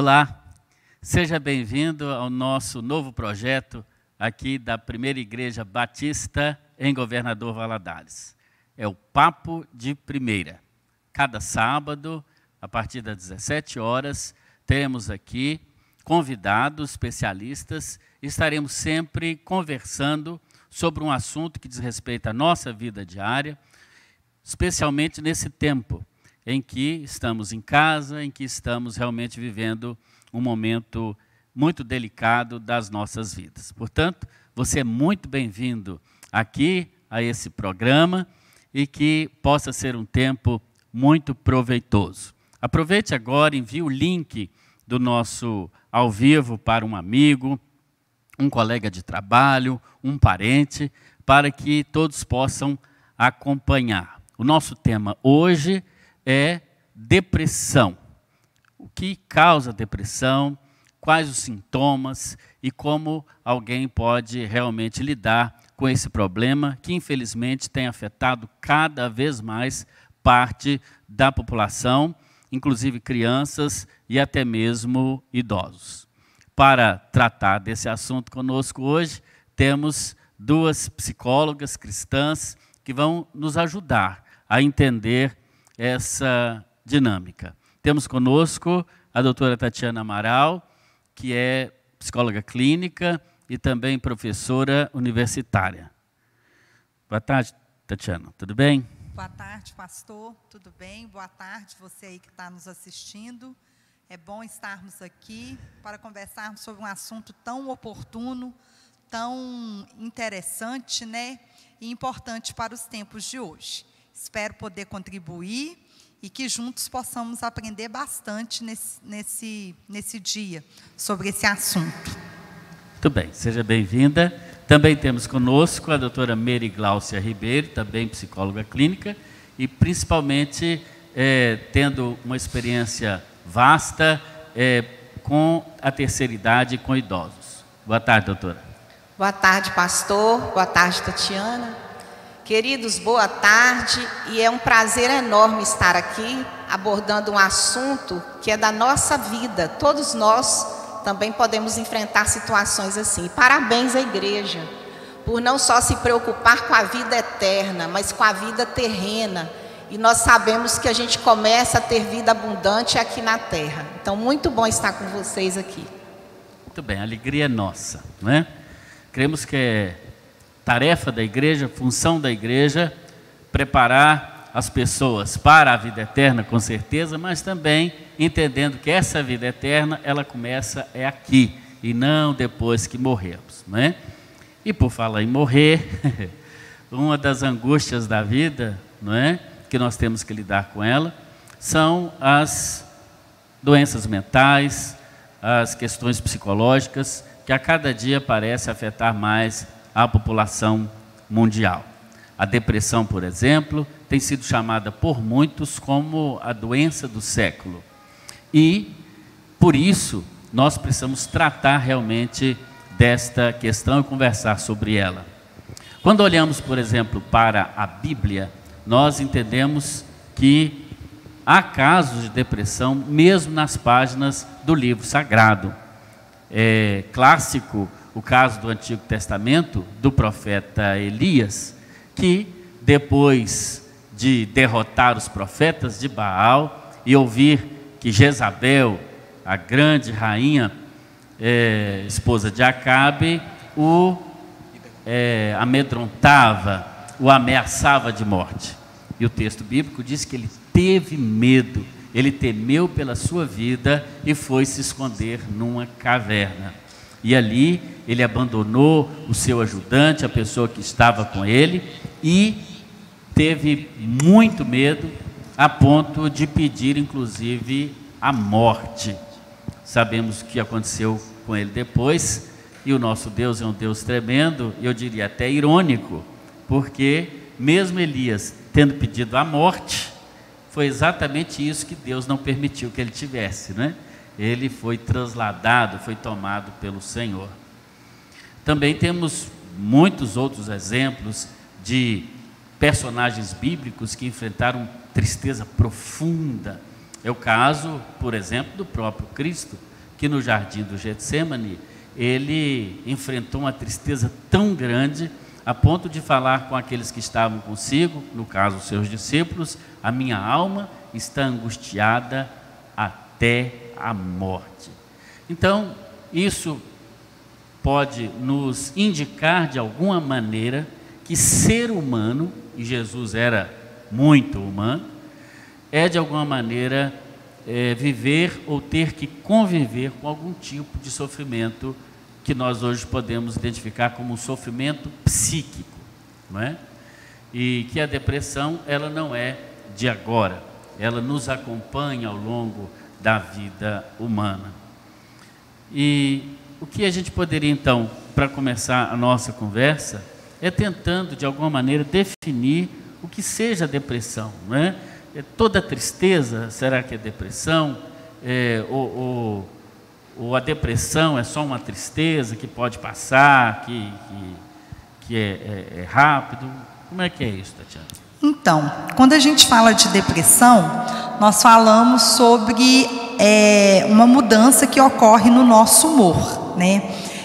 Olá, seja bem-vindo ao nosso novo projeto aqui da Primeira Igreja Batista em Governador Valadares. É o Papo de Primeira. Cada sábado, a partir das 17 horas, temos aqui convidados, especialistas, e estaremos sempre conversando sobre um assunto que diz respeito à nossa vida diária, especialmente nesse tempo em que estamos em casa, em que estamos realmente vivendo um momento muito delicado das nossas vidas. Portanto, você é muito bem-vindo aqui a esse programa e que possa ser um tempo muito proveitoso. Aproveite agora, envie o link do nosso ao vivo para um amigo, um colega de trabalho, um parente, para que todos possam acompanhar. O nosso tema hoje é depressão. O que causa depressão? Quais os sintomas e como alguém pode realmente lidar com esse problema que, infelizmente, tem afetado cada vez mais parte da população, inclusive crianças e até mesmo idosos. Para tratar desse assunto conosco hoje, temos duas psicólogas cristãs que vão nos ajudar a entender essa dinâmica. Temos conosco a doutora Tatiana Amaral, que é psicóloga clínica e também professora universitária. Boa tarde, Tatiana, tudo bem? Boa tarde, pastor, tudo bem? Boa tarde, você aí que está nos assistindo. É bom estarmos aqui para conversarmos sobre um assunto tão oportuno, tão interessante, né? E importante para os tempos de hoje. Espero poder contribuir e que juntos possamos aprender bastante nesse, nesse, nesse dia sobre esse assunto. Muito bem, seja bem-vinda. Também temos conosco a doutora Mary Gláucia Ribeiro, também psicóloga clínica, e principalmente é, tendo uma experiência vasta é, com a terceira idade e com idosos. Boa tarde, doutora. Boa tarde, pastor. Boa tarde, Tatiana. Queridos, boa tarde e é um prazer enorme estar aqui abordando um assunto que é da nossa vida. Todos nós também podemos enfrentar situações assim. Parabéns à igreja por não só se preocupar com a vida eterna, mas com a vida terrena. E nós sabemos que a gente começa a ter vida abundante aqui na terra. Então, muito bom estar com vocês aqui. Muito bem, a alegria é nossa, não é? Cremos que é tarefa da igreja, função da igreja, preparar as pessoas para a vida eterna, com certeza, mas também entendendo que essa vida eterna, ela começa é aqui e não depois que morremos, não é? E por falar em morrer, uma das angústias da vida, não é? Que nós temos que lidar com ela, são as doenças mentais, as questões psicológicas, que a cada dia parece afetar mais à população mundial. A depressão, por exemplo, tem sido chamada por muitos como a doença do século. E, por isso, nós precisamos tratar realmente desta questão e conversar sobre ela. Quando olhamos, por exemplo, para a Bíblia, nós entendemos que há casos de depressão mesmo nas páginas do livro sagrado. É clássico o caso do Antigo Testamento, do profeta Elias, que depois de derrotar os profetas de Baal e ouvir que Jezabel, a grande rainha, é, esposa de Acabe, o é, amedrontava, o ameaçava de morte. E o texto bíblico diz que ele teve medo, ele temeu pela sua vida e foi se esconder numa caverna. E ali ele abandonou o seu ajudante, a pessoa que estava com ele, e teve muito medo, a ponto de pedir, inclusive, a morte. Sabemos o que aconteceu com ele depois, e o nosso Deus é um Deus tremendo, eu diria até irônico, porque mesmo Elias tendo pedido a morte, foi exatamente isso que Deus não permitiu que ele tivesse, né? Ele foi trasladado, foi tomado pelo Senhor. Também temos muitos outros exemplos de personagens bíblicos que enfrentaram tristeza profunda É o caso, por exemplo, do próprio Cristo, que no jardim do Getsemane, ele enfrentou uma tristeza tão grande a ponto de falar com aqueles que estavam consigo, no caso seus discípulos, a minha alma está angustiada até a morte. Então, isso pode nos indicar de alguma maneira que ser humano, e Jesus era muito humano, é de alguma maneira é, viver ou ter que conviver com algum tipo de sofrimento que nós hoje podemos identificar como um sofrimento psíquico, não é? E que a depressão ela não é de agora, ela nos acompanha ao longo da vida humana. E o que a gente poderia então, para começar a nossa conversa, é tentando de alguma maneira definir o que seja depressão, não é? é toda tristeza, será que é depressão? É, ou, ou, ou, a depressão é só uma tristeza que pode passar, que, que, que é, é, é rápido? Como é que é isso, Tatiana? Então, quando a gente fala de depressão, nós falamos sobre é, uma mudança que ocorre no nosso humor, né?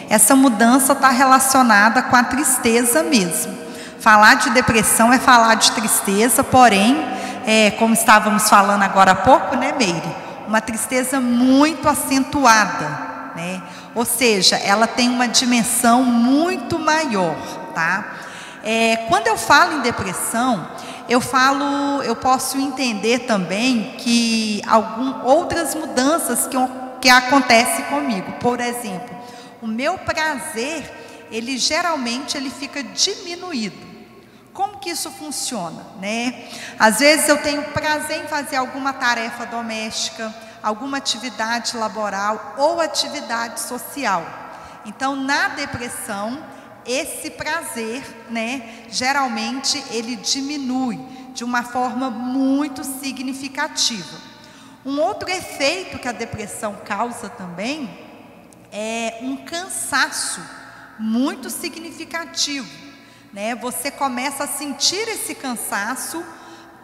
Essa mudança está relacionada com a tristeza mesmo. Falar de depressão é falar de tristeza, porém, é, como estávamos falando agora há pouco, né, Meire? Uma tristeza muito acentuada, né? Ou seja, ela tem uma dimensão muito maior, tá? É, quando eu falo em depressão, eu falo, eu posso entender também que algum, outras mudanças que, que acontecem comigo. Por exemplo, o meu prazer, ele geralmente ele fica diminuído. Como que isso funciona, né? Às vezes eu tenho prazer em fazer alguma tarefa doméstica, alguma atividade laboral ou atividade social. Então, na depressão, esse prazer, né, geralmente ele diminui de uma forma muito significativa. Um outro efeito que a depressão causa também é um cansaço muito significativo, né? Você começa a sentir esse cansaço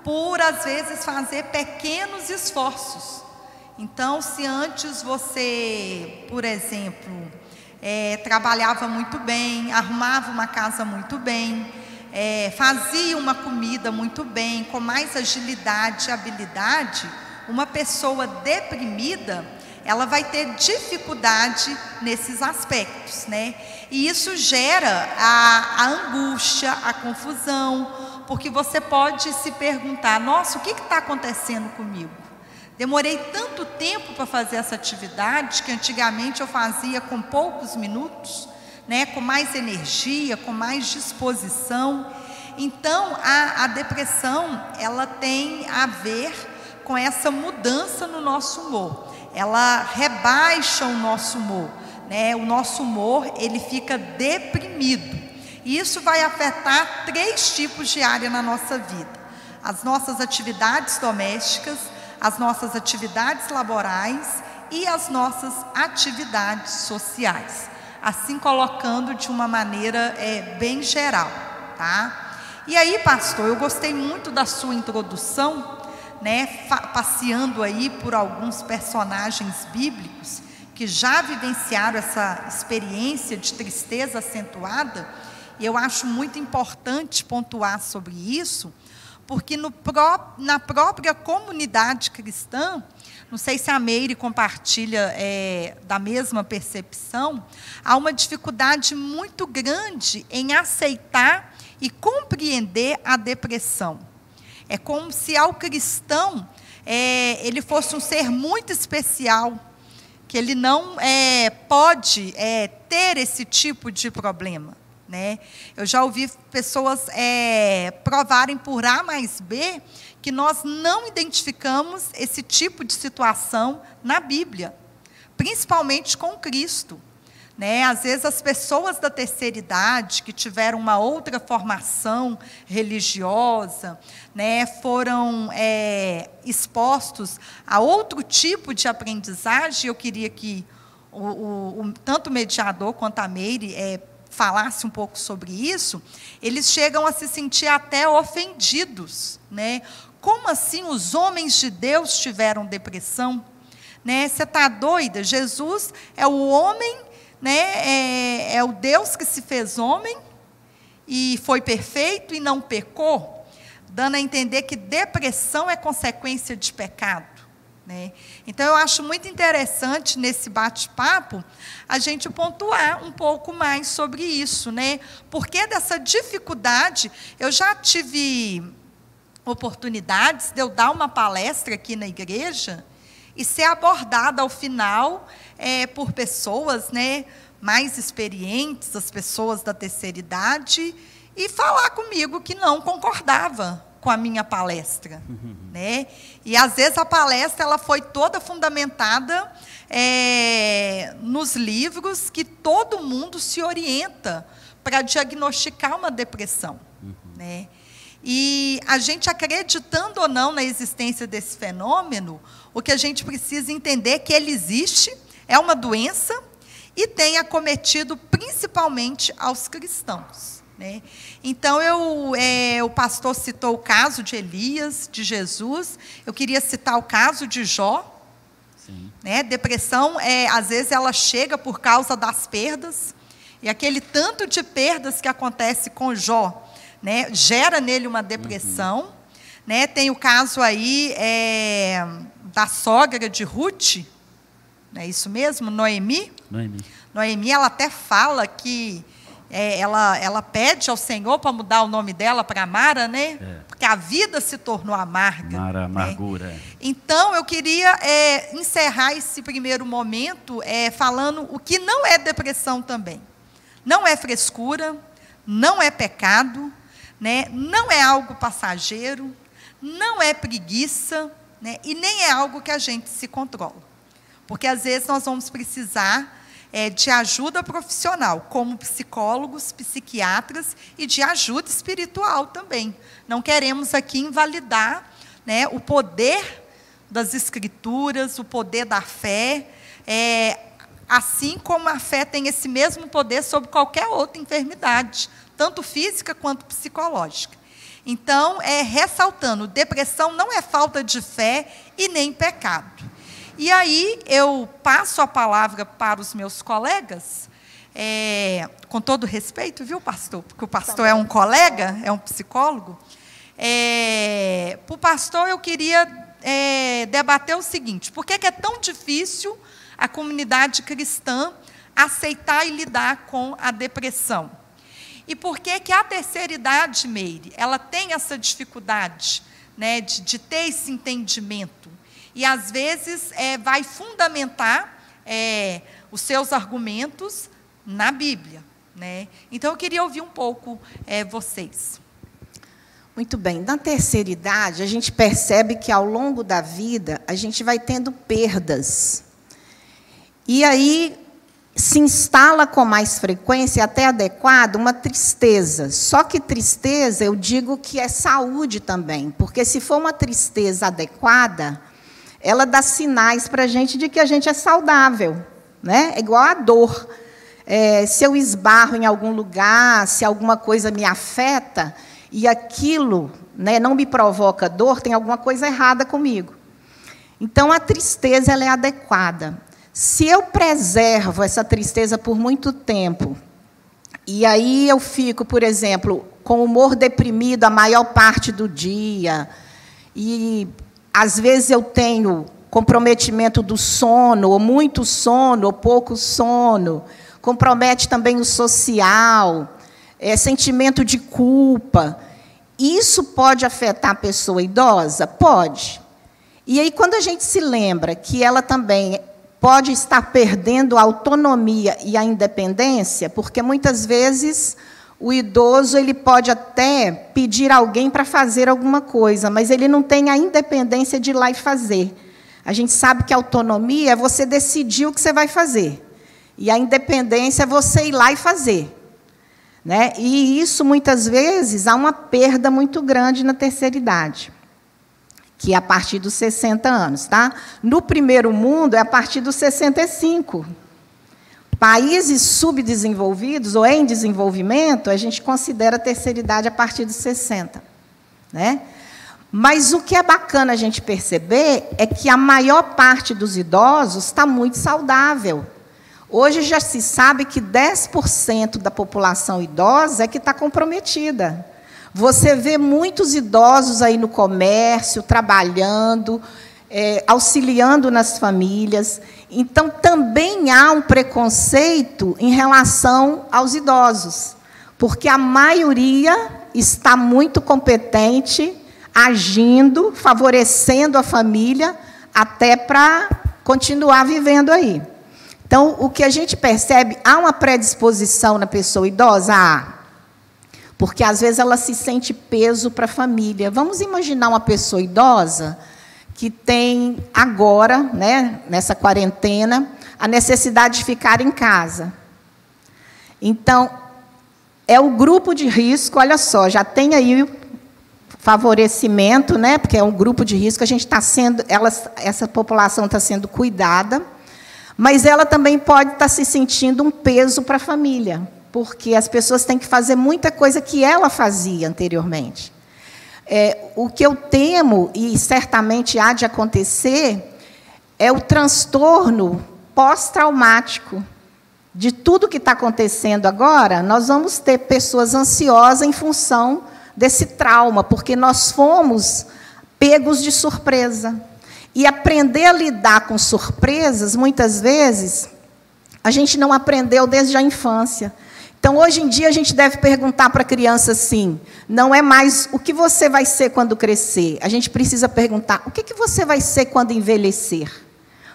por às vezes fazer pequenos esforços. Então, se antes você, por exemplo, é, trabalhava muito bem, arrumava uma casa muito bem, é, fazia uma comida muito bem, com mais agilidade e habilidade, uma pessoa deprimida, ela vai ter dificuldade nesses aspectos, né? E isso gera a, a angústia, a confusão, porque você pode se perguntar: nossa, o que está acontecendo comigo? Demorei tanto tempo para fazer essa atividade que antigamente eu fazia com poucos minutos, né, com mais energia, com mais disposição. Então, a, a depressão, ela tem a ver com essa mudança no nosso humor. Ela rebaixa o nosso humor, né? O nosso humor, ele fica deprimido. E isso vai afetar três tipos de área na nossa vida: as nossas atividades domésticas, as nossas atividades laborais e as nossas atividades sociais, assim colocando de uma maneira é, bem geral, tá? E aí, pastor, eu gostei muito da sua introdução, né, passeando aí por alguns personagens bíblicos que já vivenciaram essa experiência de tristeza acentuada, e eu acho muito importante pontuar sobre isso, porque no pró na própria comunidade cristã, não sei se a Meire compartilha é, da mesma percepção, há uma dificuldade muito grande em aceitar e compreender a depressão. É como se ao cristão é, ele fosse um ser muito especial, que ele não é, pode é, ter esse tipo de problema. Né? Eu já ouvi pessoas é, provarem por A mais B que nós não identificamos esse tipo de situação na Bíblia, principalmente com Cristo. Né? Às vezes as pessoas da terceira idade que tiveram uma outra formação religiosa, né, foram é, expostos a outro tipo de aprendizagem. Eu queria que o, o, o tanto o mediador quanto a Meire é, falasse um pouco sobre isso, eles chegam a se sentir até ofendidos, né? Como assim os homens de Deus tiveram depressão? Né? Você está doida? Jesus é o homem, né? é, é o Deus que se fez homem e foi perfeito e não pecou, dando a entender que depressão é consequência de pecado. Né? Então, eu acho muito interessante nesse bate-papo a gente pontuar um pouco mais sobre isso. Né? Porque dessa dificuldade, eu já tive oportunidades de eu dar uma palestra aqui na igreja e ser abordada ao final é, por pessoas né, mais experientes, as pessoas da terceira idade, e falar comigo que não concordava com a minha palestra, uhum. né? E às vezes a palestra ela foi toda fundamentada é, nos livros que todo mundo se orienta para diagnosticar uma depressão, uhum. né? E a gente acreditando ou não na existência desse fenômeno, o que a gente precisa entender é que ele existe, é uma doença e tem acometido principalmente aos cristãos. Né? Então, eu, é, o pastor citou o caso de Elias, de Jesus, eu queria citar o caso de Jó. Né? Depressão, é, às vezes, ela chega por causa das perdas, e aquele tanto de perdas que acontece com Jó né, gera nele uma depressão. Uhum. Né? Tem o caso aí é, da sogra de Ruth, é isso mesmo? Noemi? Noemi. Noemi, ela até fala que é, ela, ela pede ao Senhor para mudar o nome dela para Mara, né? É. Porque a vida se tornou amarga. Mara, né? amargura. Né? Então, eu queria é, encerrar esse primeiro momento é, falando o que não é depressão também. Não é frescura, não é pecado, né? não é algo passageiro, não é preguiça, né? e nem é algo que a gente se controla. Porque às vezes nós vamos precisar é, de ajuda profissional, como psicólogos, psiquiatras e de ajuda espiritual também. Não queremos aqui invalidar né, o poder das escrituras, o poder da fé, é, assim como a fé tem esse mesmo poder sobre qualquer outra enfermidade, tanto física quanto psicológica. Então, é ressaltando, depressão não é falta de fé e nem pecado. E aí eu passo a palavra para os meus colegas, é, com todo respeito, viu, pastor? Porque o pastor é um colega, é um psicólogo. É, para o pastor, eu queria é, debater o seguinte: por que, é tão difícil a comunidade cristã aceitar e lidar com a depressão? E por que, que a terceira idade, Meire, ela tem essa dificuldade né, de, de ter esse entendimento? E às vezes é, vai fundamentar é, os seus argumentos na Bíblia. Né? Então eu queria ouvir um pouco é, vocês. Muito bem. Na terceira idade, a gente percebe que ao longo da vida a gente vai tendo perdas. E aí se instala com mais frequência, até adequado, uma tristeza. Só que tristeza, eu digo que é saúde também, porque se for uma tristeza adequada, ela dá sinais para a gente de que a gente é saudável. Né? É igual a dor. É, se eu esbarro em algum lugar, se alguma coisa me afeta e aquilo né, não me provoca dor, tem alguma coisa errada comigo. Então, a tristeza ela é adequada. Se eu preservo essa tristeza por muito tempo, e aí eu fico, por exemplo, com humor deprimido a maior parte do dia, e às vezes eu tenho comprometimento do sono, ou muito sono, ou pouco sono. Compromete também o social, é, sentimento de culpa. Isso pode afetar a pessoa idosa? Pode. E aí, quando a gente se lembra que ela também pode estar perdendo a autonomia e a independência, porque muitas vezes o idoso ele pode até pedir alguém para fazer alguma coisa, mas ele não tem a independência de ir lá e fazer. A gente sabe que autonomia é você decidir o que você vai fazer. E a independência é você ir lá e fazer. Né? E isso, muitas vezes, há uma perda muito grande na terceira idade, que é a partir dos 60 anos. Tá? No primeiro mundo, é a partir dos 65. Países subdesenvolvidos ou em desenvolvimento, a gente considera a terceira idade a partir dos 60. Né? Mas o que é bacana a gente perceber é que a maior parte dos idosos está muito saudável. Hoje já se sabe que 10% da população idosa é que está comprometida. Você vê muitos idosos aí no comércio, trabalhando, é, auxiliando nas famílias. Então, também há um preconceito em relação aos idosos, porque a maioria está muito competente, agindo, favorecendo a família, até para continuar vivendo aí. Então, o que a gente percebe, há uma predisposição na pessoa idosa? Há. Porque às vezes ela se sente peso para a família. Vamos imaginar uma pessoa idosa que tem agora, né, nessa quarentena, a necessidade de ficar em casa. Então, é o grupo de risco, olha só, já tem aí favorecimento, né, porque é um grupo de risco, a gente está sendo, ela, essa população está sendo cuidada mas ela também pode estar se sentindo um peso para a família, porque as pessoas têm que fazer muita coisa que ela fazia anteriormente. É, o que eu temo, e certamente há de acontecer, é o transtorno pós-traumático. De tudo que está acontecendo agora, nós vamos ter pessoas ansiosas em função desse trauma, porque nós fomos pegos de surpresa. E aprender a lidar com surpresas, muitas vezes, a gente não aprendeu desde a infância. Então, hoje em dia, a gente deve perguntar para a criança assim: não é mais o que você vai ser quando crescer. A gente precisa perguntar: o que, que você vai ser quando envelhecer?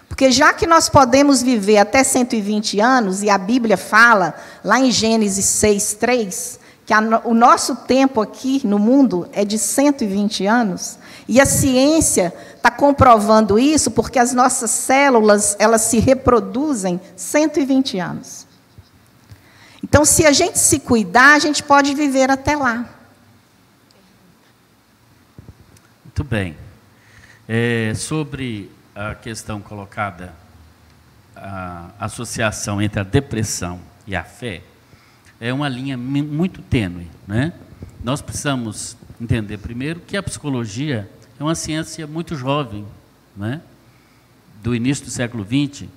Porque já que nós podemos viver até 120 anos, e a Bíblia fala, lá em Gênesis 6, 3, que a, o nosso tempo aqui no mundo é de 120 anos, e a ciência está comprovando isso porque as nossas células elas se reproduzem 120 anos. Então, se a gente se cuidar, a gente pode viver até lá. Muito bem. É, sobre a questão colocada, a associação entre a depressão e a fé, é uma linha muito tênue. Né? Nós precisamos entender primeiro que a psicologia é uma ciência muito jovem, né? do início do século XX.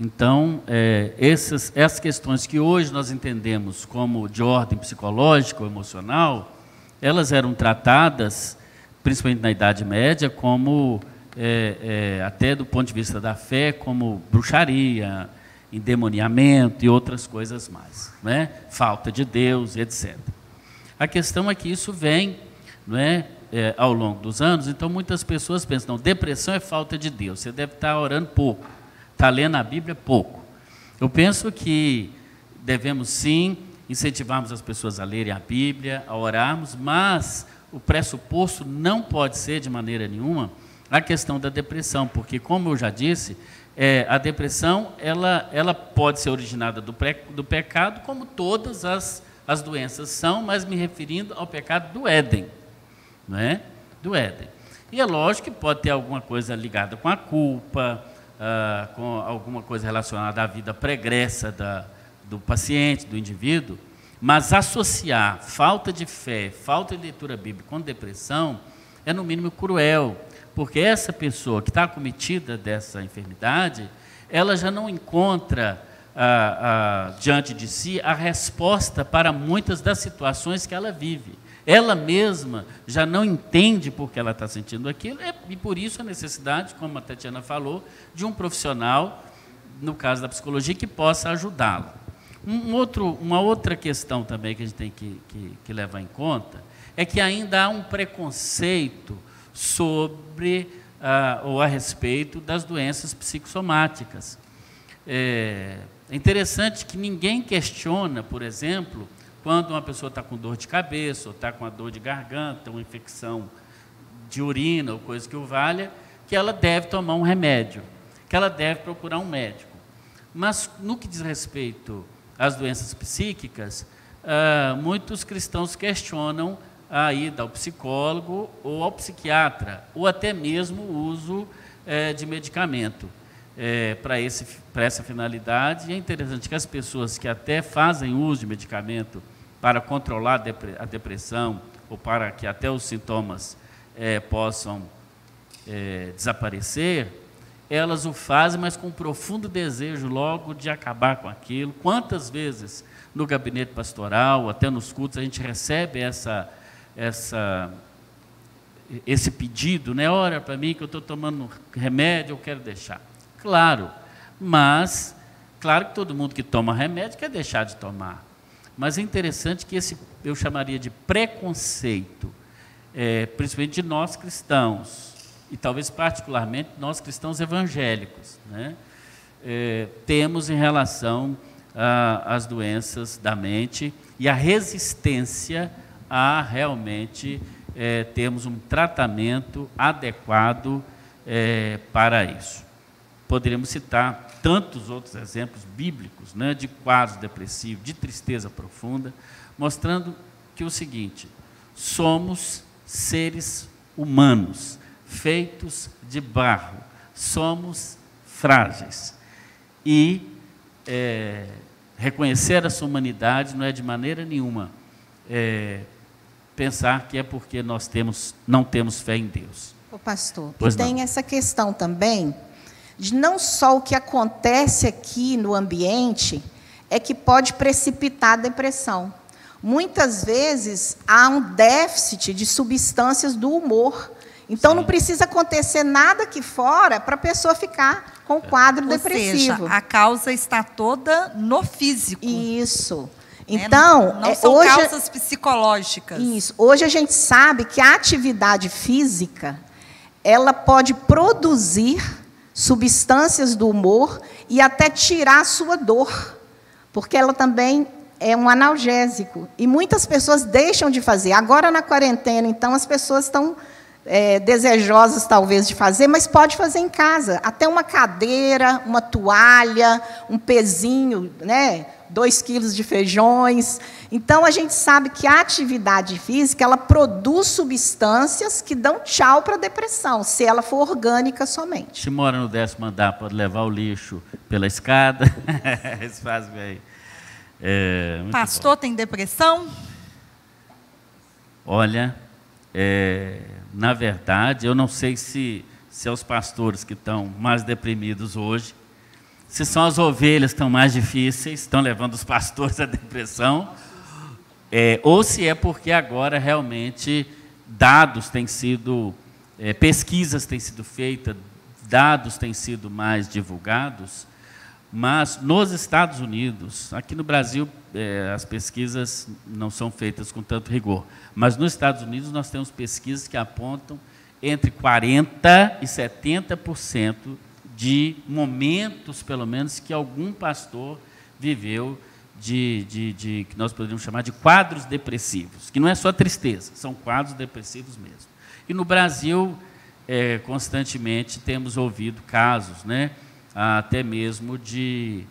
Então, é, essas, essas questões que hoje nós entendemos como de ordem psicológica ou emocional, elas eram tratadas, principalmente na Idade Média, como, é, é, até do ponto de vista da fé, como bruxaria, endemoniamento e outras coisas mais, né? falta de Deus, etc. A questão é que isso vem não é, é, ao longo dos anos, então muitas pessoas pensam, não, depressão é falta de Deus, você deve estar orando pouco, está lendo a Bíblia pouco. Eu penso que devemos sim incentivarmos as pessoas a lerem a Bíblia, a orarmos, mas o pressuposto não pode ser de maneira nenhuma a questão da depressão, porque como eu já disse, é, a depressão ela, ela pode ser originada do, pré, do pecado, como todas as, as doenças são, mas me referindo ao pecado do Éden, não é? Do Éden. E é lógico que pode ter alguma coisa ligada com a culpa, ah, com alguma coisa relacionada à vida pregressa da, do paciente, do indivíduo, mas associar falta de fé, falta de leitura bíblica com depressão é no mínimo cruel, porque essa pessoa que está cometida dessa enfermidade, ela já não encontra ah, ah, diante de si a resposta para muitas das situações que ela vive. Ela mesma já não entende por que ela está sentindo aquilo, e por isso a necessidade, como a Tatiana falou, de um profissional, no caso da psicologia, que possa ajudá-la. Um outro, uma outra questão também que a gente tem que, que, que levar em conta é que ainda há um preconceito sobre ah, ou a respeito das doenças psicossomáticas. É, é interessante que ninguém questiona, por exemplo, quando uma pessoa está com dor de cabeça, ou está com a dor de garganta, uma infecção de urina ou coisa que o valha, que ela deve tomar um remédio, que ela deve procurar um médico. Mas no que diz respeito às doenças psíquicas, ah, muitos cristãos questionam a ida ao psicólogo ou ao psiquiatra, ou até mesmo o uso é, de medicamento é, para essa finalidade. E é interessante que as pessoas que até fazem uso de medicamento para controlar a depressão ou para que até os sintomas é, possam é, desaparecer, elas o fazem, mas com um profundo desejo logo de acabar com aquilo. Quantas vezes no gabinete pastoral, até nos cultos, a gente recebe essa, essa, esse pedido, né? Ora para mim que eu estou tomando remédio, eu quero deixar. Claro, mas, claro que todo mundo que toma remédio quer deixar de tomar. Mas é interessante que esse, eu chamaria de preconceito, é, principalmente de nós cristãos, e talvez particularmente nós cristãos evangélicos, né? É, temos em relação às doenças da mente e a resistência a realmente é, termos um tratamento adequado é, para isso. Poderíamos citar tantos outros exemplos bíblicos né, de quadros depressivos, de tristeza profunda, mostrando que o seguinte: somos seres humanos, feitos de barro, somos frágeis. E é, reconhecer a sua humanidade não é de maneira nenhuma é, pensar que é porque nós temos, não temos fé em Deus. O pastor, pois tem essa questão também de não só o que acontece aqui no ambiente é que pode precipitar a depressão. Muitas vezes há um déficit de substâncias do humor. Então Sim. não precisa acontecer nada aqui fora para a pessoa ficar com o quadro Ou depressivo. Seja, a causa está toda no físico. Isso. Né? Então, não, não é, são hoje, causas psicológicas. Isso. Hoje a gente sabe que a atividade física ela pode produzir substâncias do humor e até tirar a sua dor, porque ela também é um analgésico. E muitas pessoas deixam de fazer. Agora na quarentena, então, as pessoas estão é, desejosas talvez de fazer, mas pode fazer em casa. Até uma cadeira, uma toalha, um pezinho, né? Dois quilos de feijões. Então a gente sabe que a atividade física ela produz substâncias que dão tchau para a depressão, se ela for orgânica somente. Se mora no décimo andar, pode levar o lixo pela escada. Eles fazem aí. É, Pastor bom. tem depressão? Olha, é, na verdade, eu não sei se, se é os pastores que estão mais deprimidos hoje, se são as ovelhas que estão mais difíceis, estão levando os pastores à depressão, é, ou se é porque agora realmente dados têm sido, é, pesquisas têm sido feitas, dados têm sido mais divulgados, mas nos Estados Unidos, aqui no Brasil, é, as pesquisas não são feitas com tanto rigor, mas nos Estados Unidos nós temos pesquisas que apontam entre 40% e 70% de momentos, pelo menos, que algum pastor viveu de, de, de, que nós poderíamos chamar de quadros depressivos, que não é só tristeza, são quadros depressivos mesmo. E no Brasil, é, constantemente temos ouvido casos, né? até mesmo de,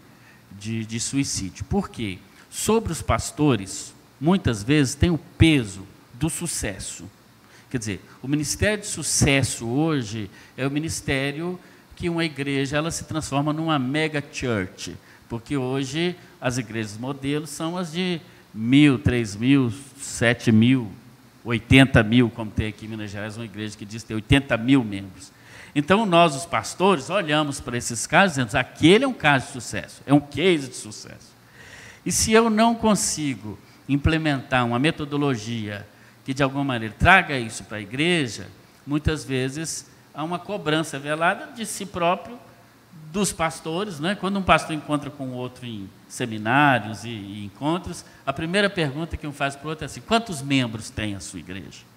de, de suicídio. Por quê? Sobre os pastores, muitas vezes tem o peso do sucesso. Quer dizer, o ministério de sucesso hoje é o ministério que uma igreja ela se transforma numa mega church, porque hoje as igrejas modelos são as de mil, três mil, sete mil, oitenta mil, como tem aqui em Minas Gerais, uma igreja que diz ter 80 mil membros. Então, nós, os pastores, olhamos para esses casos e dizemos: aquele é um caso de sucesso, é um case de sucesso. E se eu não consigo implementar uma metodologia que, de alguma maneira, traga isso para a igreja, muitas vezes há uma cobrança velada de si próprio, dos pastores. Né? Quando um pastor encontra com o outro em seminários e, e encontros, a primeira pergunta que um faz para o outro é assim: quantos membros tem a sua igreja?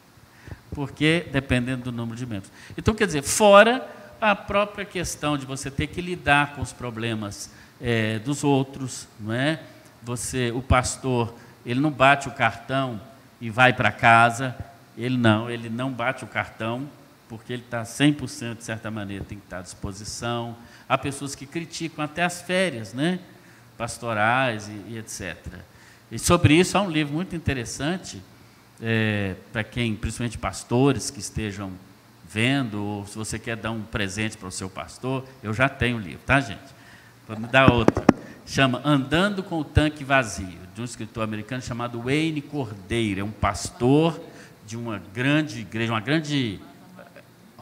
porque dependendo do número de membros. Então, quer dizer, fora a própria questão de você ter que lidar com os problemas é, dos outros, não é? Você, o pastor, ele não bate o cartão e vai para casa, ele não, ele não bate o cartão porque ele está 100% de certa maneira, tem que estar à disposição. Há pessoas que criticam até as férias, né? Pastorais e, e etc. E sobre isso há um livro muito interessante é, para quem, principalmente pastores que estejam vendo, ou se você quer dar um presente para o seu pastor, eu já tenho o livro, tá, gente? Vamos dar outro. Chama Andando com o Tanque Vazio, de um escritor americano chamado Wayne Cordeiro. É um pastor de uma grande igreja, uma grande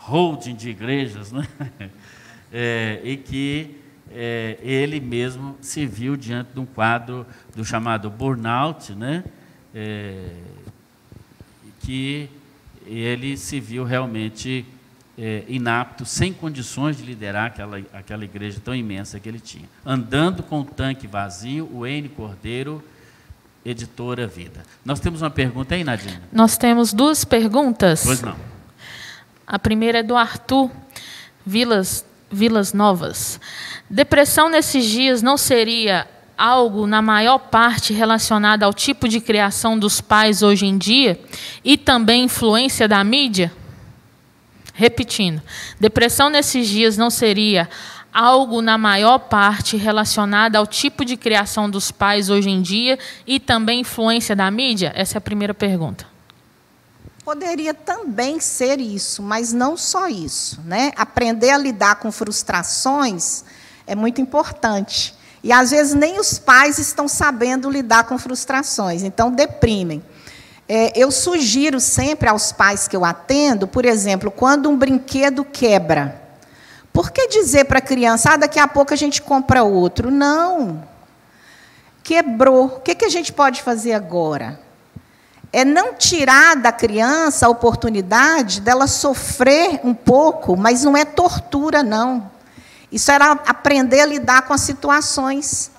holding de igrejas, né? É, e que é, ele mesmo se viu diante de um quadro do chamado burnout, né? É, que ele se viu realmente é, inapto, sem condições de liderar aquela, aquela igreja tão imensa que ele tinha. Andando com o tanque vazio, o N Cordeiro, editora Vida. Nós temos uma pergunta aí, Nadine? Nós temos duas perguntas. Pois não. A primeira é do Arthur Vilas, Vilas Novas. Depressão nesses dias não seria algo, na maior parte, relacionado ao tipo de criação dos pais hoje em dia e também influência da mídia? Repetindo, depressão nesses dias não seria algo, na maior parte, relacionado ao tipo de criação dos pais hoje em dia e também influência da mídia? Essa é a primeira pergunta. Poderia também ser isso, mas não só isso. Né? Aprender a lidar com frustrações é muito importante. E às vezes nem os pais estão sabendo lidar com frustrações, então deprimem. É, eu sugiro sempre aos pais que eu atendo, por exemplo, quando um brinquedo quebra, por que dizer para a criança, ah, daqui a pouco a gente compra outro? Não. Quebrou. O que, que a gente pode fazer agora? É não tirar da criança a oportunidade dela sofrer um pouco, mas não é tortura, não. Isso era aprender a lidar com as situações.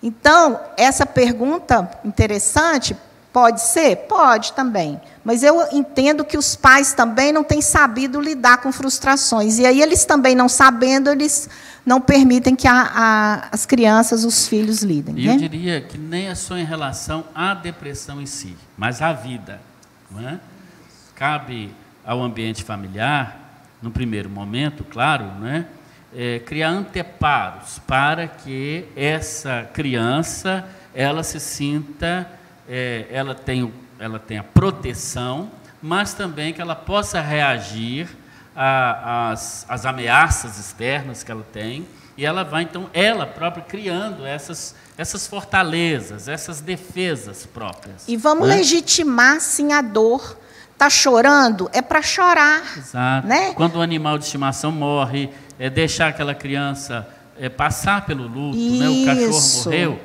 Então, essa pergunta interessante pode ser? Pode também. Mas eu entendo que os pais também não têm sabido lidar com frustrações. E aí, eles também não sabendo, eles não permitem que a, a, as crianças, os filhos lidem. E né? eu diria que nem é só em relação à depressão em si, mas à vida. É? Cabe ao ambiente familiar, no primeiro momento, claro, né, é, criar anteparos para que essa criança ela se sinta, é, ela tenha, ela tenha proteção, mas também que ela possa reagir as ameaças externas que ela tem, e ela vai, então, ela própria criando essas, essas fortalezas, essas defesas próprias. E vamos né? legitimar, sim, a dor. Está chorando? É para chorar. Exato. Né? Quando o animal de estimação morre, é deixar aquela criança é, passar pelo luto, né? o cachorro morreu,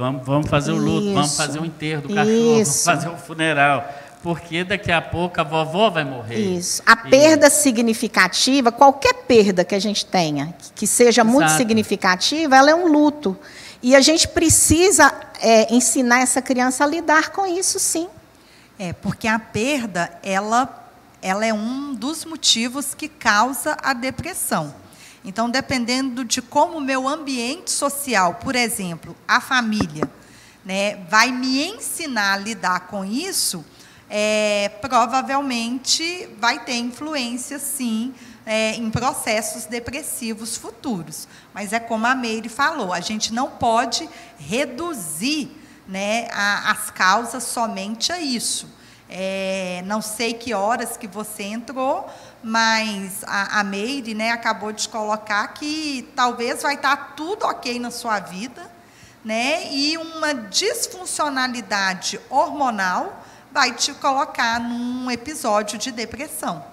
vamos, vamos fazer o luto, Isso. vamos fazer o enterro do cachorro, Isso. vamos fazer o funeral porque daqui a pouco a vovó vai morrer. Isso. A e... perda significativa, qualquer perda que a gente tenha, que seja Exato. muito significativa, ela é um luto. E a gente precisa é, ensinar essa criança a lidar com isso, sim. É, porque a perda, ela, ela é um dos motivos que causa a depressão. Então, dependendo de como o meu ambiente social, por exemplo, a família, né, vai me ensinar a lidar com isso, é, provavelmente vai ter influência, sim, é, em processos depressivos futuros. Mas é como a Meire falou, a gente não pode reduzir né, a, as causas somente a isso. É, não sei que horas que você entrou, mas a, a Meire né, acabou de colocar que talvez vai estar tudo ok na sua vida, né, e uma disfuncionalidade hormonal vai te colocar num episódio de depressão.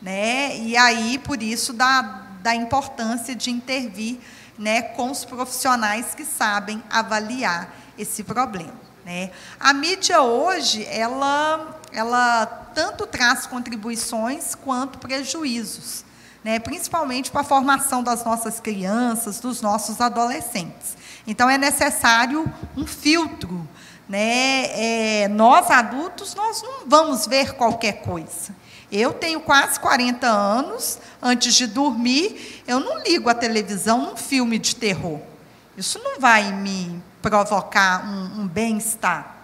Né? E aí, por isso, da, da importância de intervir né, com os profissionais que sabem avaliar esse problema. Né? A mídia hoje, ela, ela tanto traz contribuições quanto prejuízos, né? principalmente para a formação das nossas crianças, dos nossos adolescentes. Então, é necessário um filtro né, é, nós adultos, nós não vamos ver qualquer coisa. Eu tenho quase 40 anos, antes de dormir, eu não ligo a televisão num filme de terror. Isso não vai me provocar um, um bem-estar.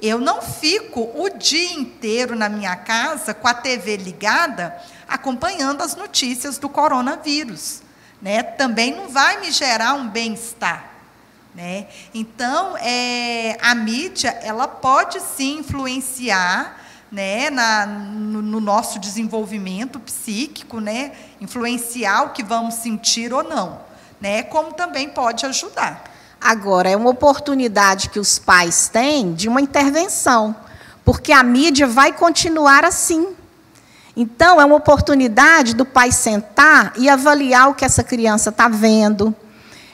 Eu não fico o dia inteiro na minha casa com a TV ligada, acompanhando as notícias do coronavírus. Né? Também não vai me gerar um bem-estar. Né? Então, é, a mídia ela pode sim influenciar né, na, no, no, nosso desenvolvimento psíquico, né, influenciar o que vamos sentir ou não, né, como também pode ajudar. Agora, é uma oportunidade que os pais têm de uma intervenção. porque a mídia vai continuar assim. Então, é uma oportunidade do pai sentar e avaliar o que essa criança está vendo,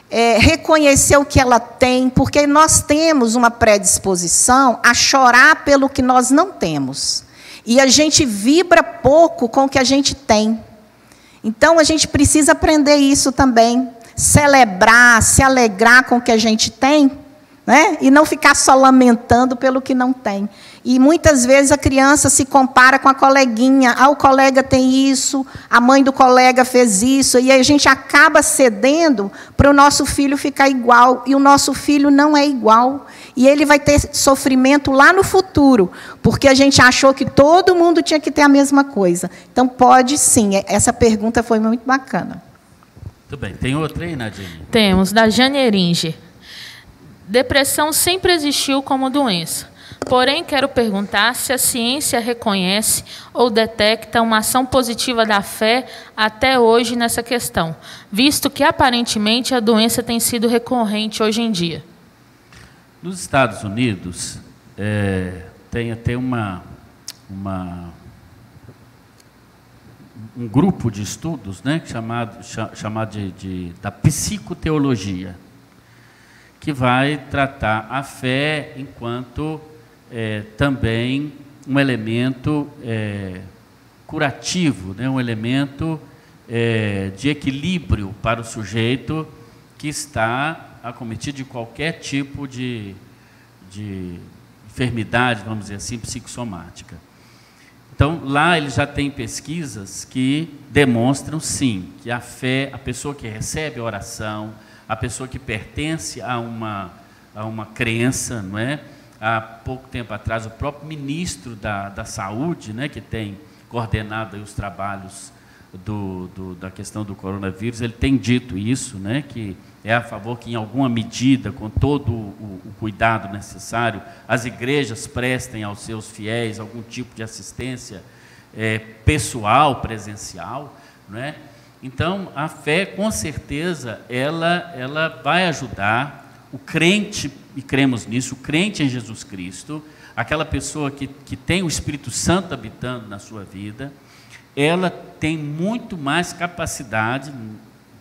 é, reconhecer o que ela tem, porque nós temos uma predisposição a chorar pelo que nós não temos. E a gente vibra pouco com o que a gente tem. Então, a gente precisa aprender isso também. Celebrar, se alegrar com o que a gente tem, né? e não ficar só lamentando pelo que não tem. E muitas vezes a criança se compara com a coleguinha. Ah, o colega tem isso, a mãe do colega fez isso. E a gente acaba cedendo para o nosso filho ficar igual. E o nosso filho não é igual. E ele vai ter sofrimento lá no futuro, porque a gente achou que todo mundo tinha que ter a mesma coisa. Então, pode sim. Essa pergunta foi muito bacana. Muito bem. Tem outra aí, Nadine? Temos, da Janeringe. Depressão sempre existiu como doença. Porém, quero perguntar se a ciência reconhece ou detecta uma ação positiva da fé até hoje nessa questão, visto que aparentemente a doença tem sido recorrente hoje em dia. Nos Estados Unidos, é, tem até uma, uma, um grupo de estudos né, chamado, chamado de, de, da psicoteologia, que vai tratar a fé enquanto é, também um elemento é, curativo, né? um elemento é, de equilíbrio para o sujeito que está acometido de qualquer tipo de, de enfermidade, vamos dizer assim, psicossomática. Então, lá eles já têm pesquisas que demonstram, sim, que a fé, a pessoa que recebe a oração, a pessoa que pertence a uma, a uma crença, não é? há pouco tempo atrás, o próprio ministro da, da Saúde, né, que tem coordenado os trabalhos do, do, da questão do coronavírus, ele tem dito isso, né, que é a favor que, em alguma medida, com todo o, o cuidado necessário, as igrejas prestem aos seus fiéis algum tipo de assistência é, pessoal, presencial, não é? Então, a fé, com certeza, ela, ela vai ajudar o crente, e cremos nisso, o crente em Jesus Cristo, aquela pessoa que, que tem o Espírito Santo habitando na sua vida, ela tem muito mais capacidade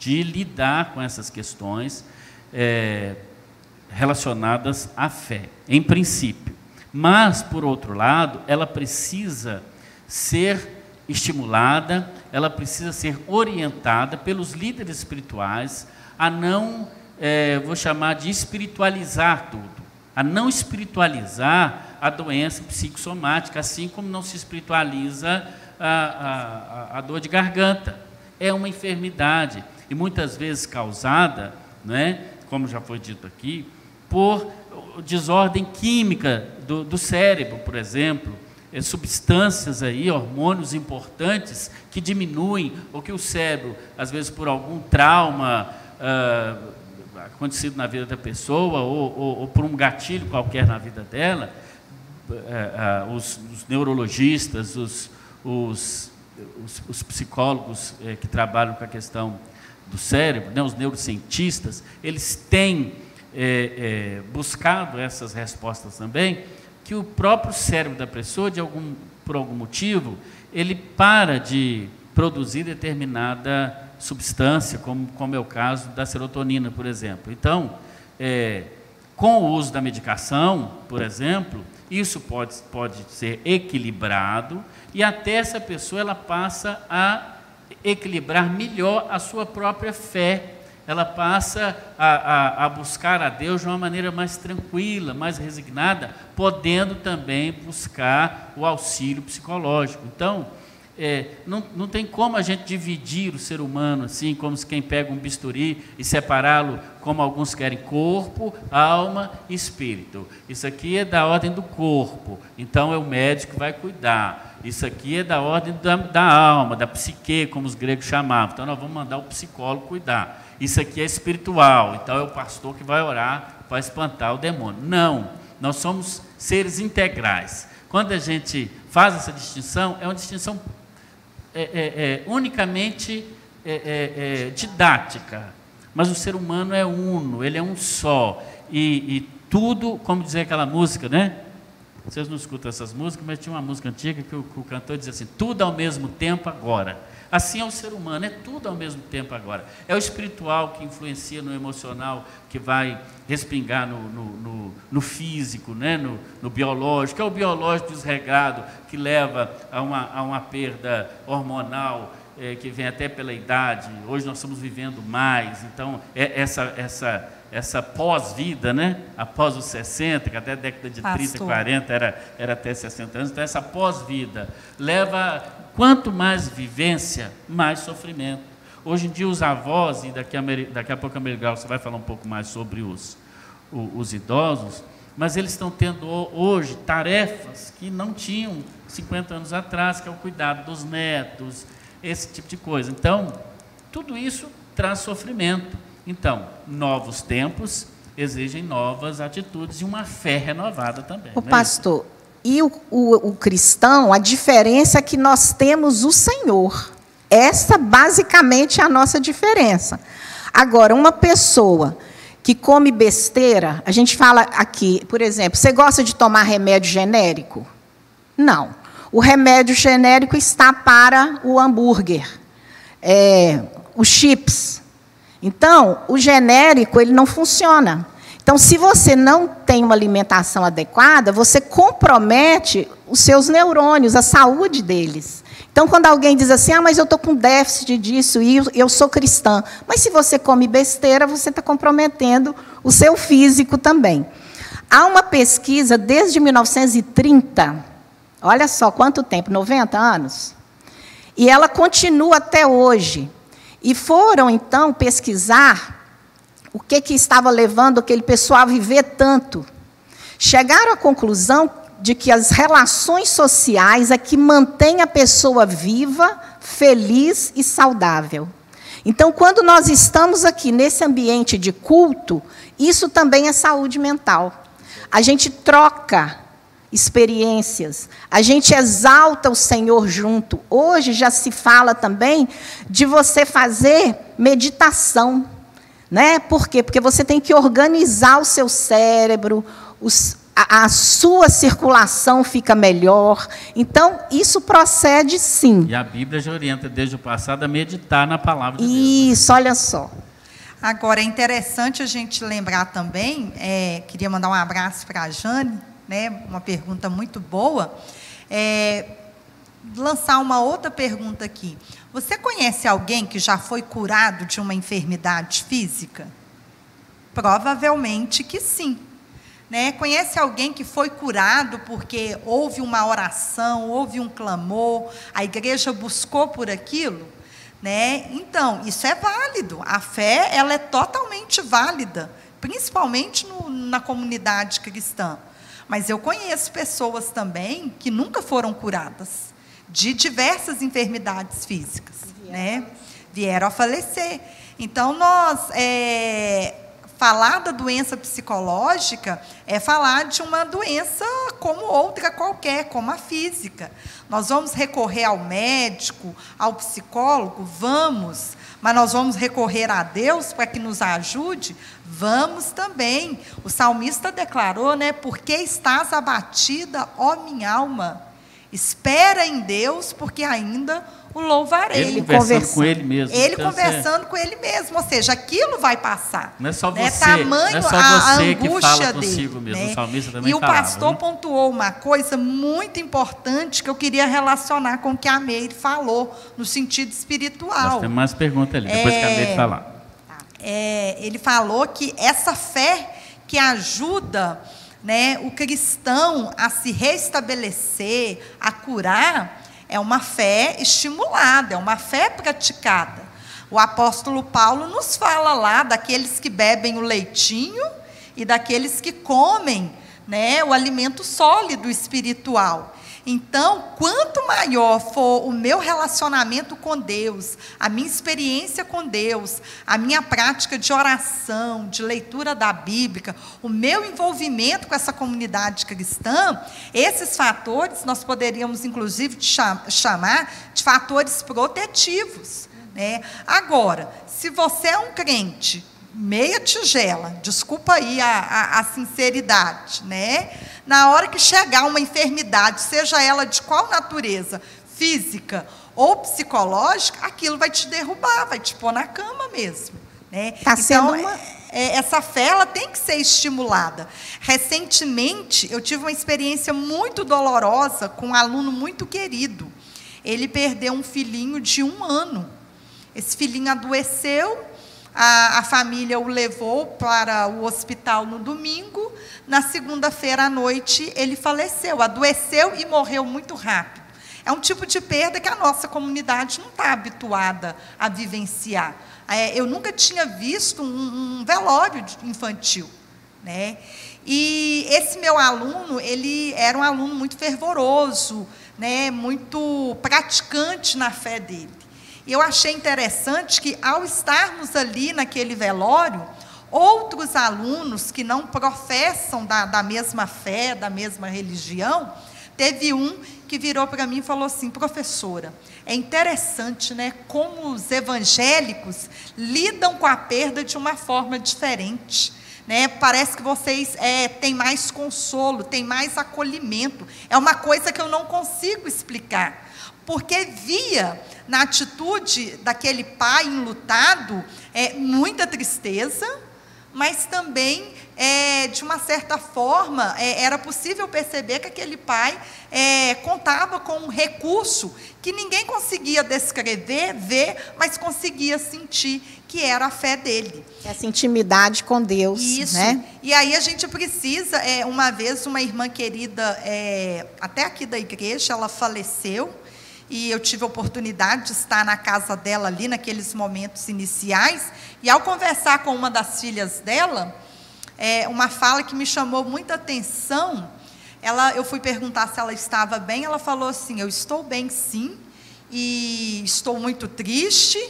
de lidar com essas questões é, relacionadas à fé, em princípio. Mas, por outro lado, ela precisa ser estimulada, ela precisa ser orientada pelos líderes espirituais a não é, vou chamar de espiritualizar tudo, a não espiritualizar a doença psicossomática, assim como não se espiritualiza a, a, a dor de garganta. É uma enfermidade e muitas vezes causada, né, como já foi dito aqui, por desordem química do, do cérebro, por exemplo, é, substâncias aí, hormônios importantes que diminuem, ou que o cérebro, às vezes por algum trauma, uh, acontecido na vida da pessoa ou, ou, ou por um gatilho qualquer na vida dela, é, é, os, os, neurologistas, os, os, os psicólogos é, que trabalham com a questão do cérebro, né, os neurocientistas, eles têm é, é, buscado essas respostas também, que o próprio cérebro da pessoa, de algum, por algum motivo, ele para de produzir determinada substância, como, como é o caso da serotonina, por exemplo. Então, é, com o uso da medicação, por exemplo, isso pode, pode ser equilibrado e até essa pessoa ela passa a equilibrar melhor a sua própria fé. Ela passa a, a, a buscar a Deus de uma maneira mais tranquila, mais resignada, podendo também buscar o auxílio psicológico. Então, é, não, não tem como a gente dividir o ser humano assim, como se quem pega um bisturi e separá-lo, como alguns querem, corpo, alma e espírito. Isso aqui é da ordem do corpo, então é o médico que vai cuidar. Isso aqui é da ordem da, da alma, da psique, como os gregos chamavam. Então nós vamos mandar o psicólogo cuidar. Isso aqui é espiritual, então é o pastor que vai orar para espantar o demônio. Não, nós somos seres integrais. Quando a gente faz essa distinção, é uma distinção é, é, é, unicamente é, é, didática, mas o ser humano é uno, ele é um só. E, e tudo, como dizia aquela música, né? Vocês não escutam essas músicas, mas tinha uma música antiga que o, que o cantor dizia assim: tudo ao mesmo tempo agora. Assim é o ser humano, é tudo ao mesmo tempo agora. É o espiritual que influencia no emocional, que vai respingar no, no, no, no físico, né? no, no biológico. É o biológico desregrado que leva a uma, a uma perda hormonal, é, que vem até pela idade. Hoje nós estamos vivendo mais, então é essa, essa, essa pós-vida, né? após os 60, que até a década de Pastor. 30, 40 era, era até 60 anos, então essa pós-vida leva Quanto mais vivência, mais sofrimento. Hoje em dia, os avós, e daqui a, daqui a pouco a Merigal você vai falar um pouco mais sobre os, os, os idosos, mas eles estão tendo hoje tarefas que não tinham 50 anos atrás, que é o cuidado dos netos, esse tipo de coisa. Então, tudo isso traz sofrimento. Então, novos tempos exigem novas atitudes e uma fé renovada também. O é pastor, e o, o, o cristão, a diferença é que nós temos o Senhor. Essa basicamente é a nossa diferença. Agora, uma pessoa que come besteira, a gente fala aqui, por exemplo, você gosta de tomar remédio genérico? Não. O remédio genérico está para o hambúrguer, é, os chips. Então, o genérico ele não funciona. Então, se você não tem uma alimentação adequada, você compromete os seus neurônios, a saúde deles. Então, quando alguém diz assim, ah, mas eu estou com déficit disso e eu sou cristã. Mas se você come besteira, você está comprometendo o seu físico também. Há uma pesquisa desde 1930, olha só quanto tempo 90 anos e ela continua até hoje. E foram, então, pesquisar o que, que estava levando aquele pessoal a viver tanto. Chegaram à conclusão de que as relações sociais é que mantém a pessoa viva, feliz e saudável. Então, quando nós estamos aqui nesse ambiente de culto, isso também é saúde mental. A gente troca experiências, a gente exalta o Senhor junto. Hoje já se fala também de você fazer meditação. Né? Por quê? Porque você tem que organizar o seu cérebro, os, a, a, sua circulação fica melhor. Então, isso procede sim. E a Bíblia já orienta desde o passado a meditar na palavra de Deus. Né? Isso, olha só. Agora, é interessante a gente lembrar também, é, queria mandar um abraço para a Jane, né, uma pergunta muito boa. É, lançar uma outra pergunta aqui. Você conhece alguém que já foi curado de uma enfermidade física? Provavelmente que sim. Né? Conhece alguém que foi curado porque houve uma oração, houve um clamor, a igreja buscou por aquilo? Né? Então, isso é válido. A fé ela é totalmente válida, principalmente no, na comunidade cristã. Mas eu conheço pessoas também que nunca foram curadas de diversas enfermidades físicas, vieram né? Vieram a falecer. Então, nós é, falar da doença psicológica é falar de uma doença como outra qualquer, como a física. Nós vamos recorrer ao médico, ao psicólogo? Vamos. Mas nós vamos recorrer a Deus para que nos ajude? Vamos também. O salmista declarou, né? Porque estás abatida, ó minha alma? Espera em Deus, porque ainda o louvarei. Ele conversando com ele mesmo. Ele então, conversando com ele mesmo. Ou seja, aquilo vai passar. Não é só né? você, Tamanho não é só a, você a que fala consigo dele, mesmo. Né? O salmista também E o falava, pastor né? pontuou uma coisa muito importante que eu queria relacionar com o que a Meire falou, no sentido espiritual. Nós temos mais perguntas ali, depois é, que a Meire falar. É, ele falou que essa fé que ajuda né, o cristão a se restabelecer, a curar, é uma fé estimulada, é uma fé praticada. O apóstolo Paulo nos fala lá daqueles que bebem o leitinho e daqueles que comem né, o alimento sólido espiritual. Então, quanto maior for o meu relacionamento com Deus, a minha experiência com Deus, a minha prática de oração, de leitura da Bíblia, o meu envolvimento com essa comunidade cristã, esses fatores nós poderíamos, inclusive, chamar de fatores protetivos. Né? Agora, se você é um crente meia tigela, desculpa aí a, a, a, sinceridade, né? Na hora que chegar uma enfermidade, seja ela de qual natureza, física ou psicológica, aquilo vai te derrubar, vai te pôr na cama mesmo. Né? Tá então, uma... é, essa fé ela tem que ser estimulada. Recentemente, eu tive uma experiência muito dolorosa com um aluno muito querido. Ele perdeu um filhinho de um ano. Esse filhinho adoeceu, a, a família o levou para o hospital no domingo. Na segunda-feira à noite, ele faleceu, adoeceu e morreu muito rápido. É um tipo de perda que a nossa comunidade não está habituada a vivenciar. É, eu nunca tinha visto um, um velório infantil. Né? E esse meu aluno, ele era um aluno muito fervoroso, né, muito praticante na fé dele. E eu achei interessante que, ao estarmos ali naquele velório, outros alunos que não professam da, da mesma fé, da mesma religião, teve um que virou para mim e falou assim: professora, é interessante né, como os evangélicos lidam com a perda de uma forma diferente. Né? Parece que vocês é, têm mais consolo, têm mais acolhimento. É uma coisa que eu não consigo explicar porque via na atitude daquele pai enlutado é, muita tristeza, mas também, é, de uma certa forma, é, era possível perceber que aquele pai é, contava com um recurso que ninguém conseguia descrever, ver, mas conseguia sentir que era a fé dele. Essa intimidade com Deus. Isso. Né? E aí a gente precisa, é, uma vez, uma irmã querida, é, até aqui da igreja, ela faleceu e eu tive a oportunidade de estar na casa dela ali naqueles momentos iniciais. E ao conversar com uma das filhas dela, é, uma fala que me chamou muita atenção. Ela, eu fui perguntar se ela estava bem. Ela falou assim: Eu estou bem, sim, e estou muito triste.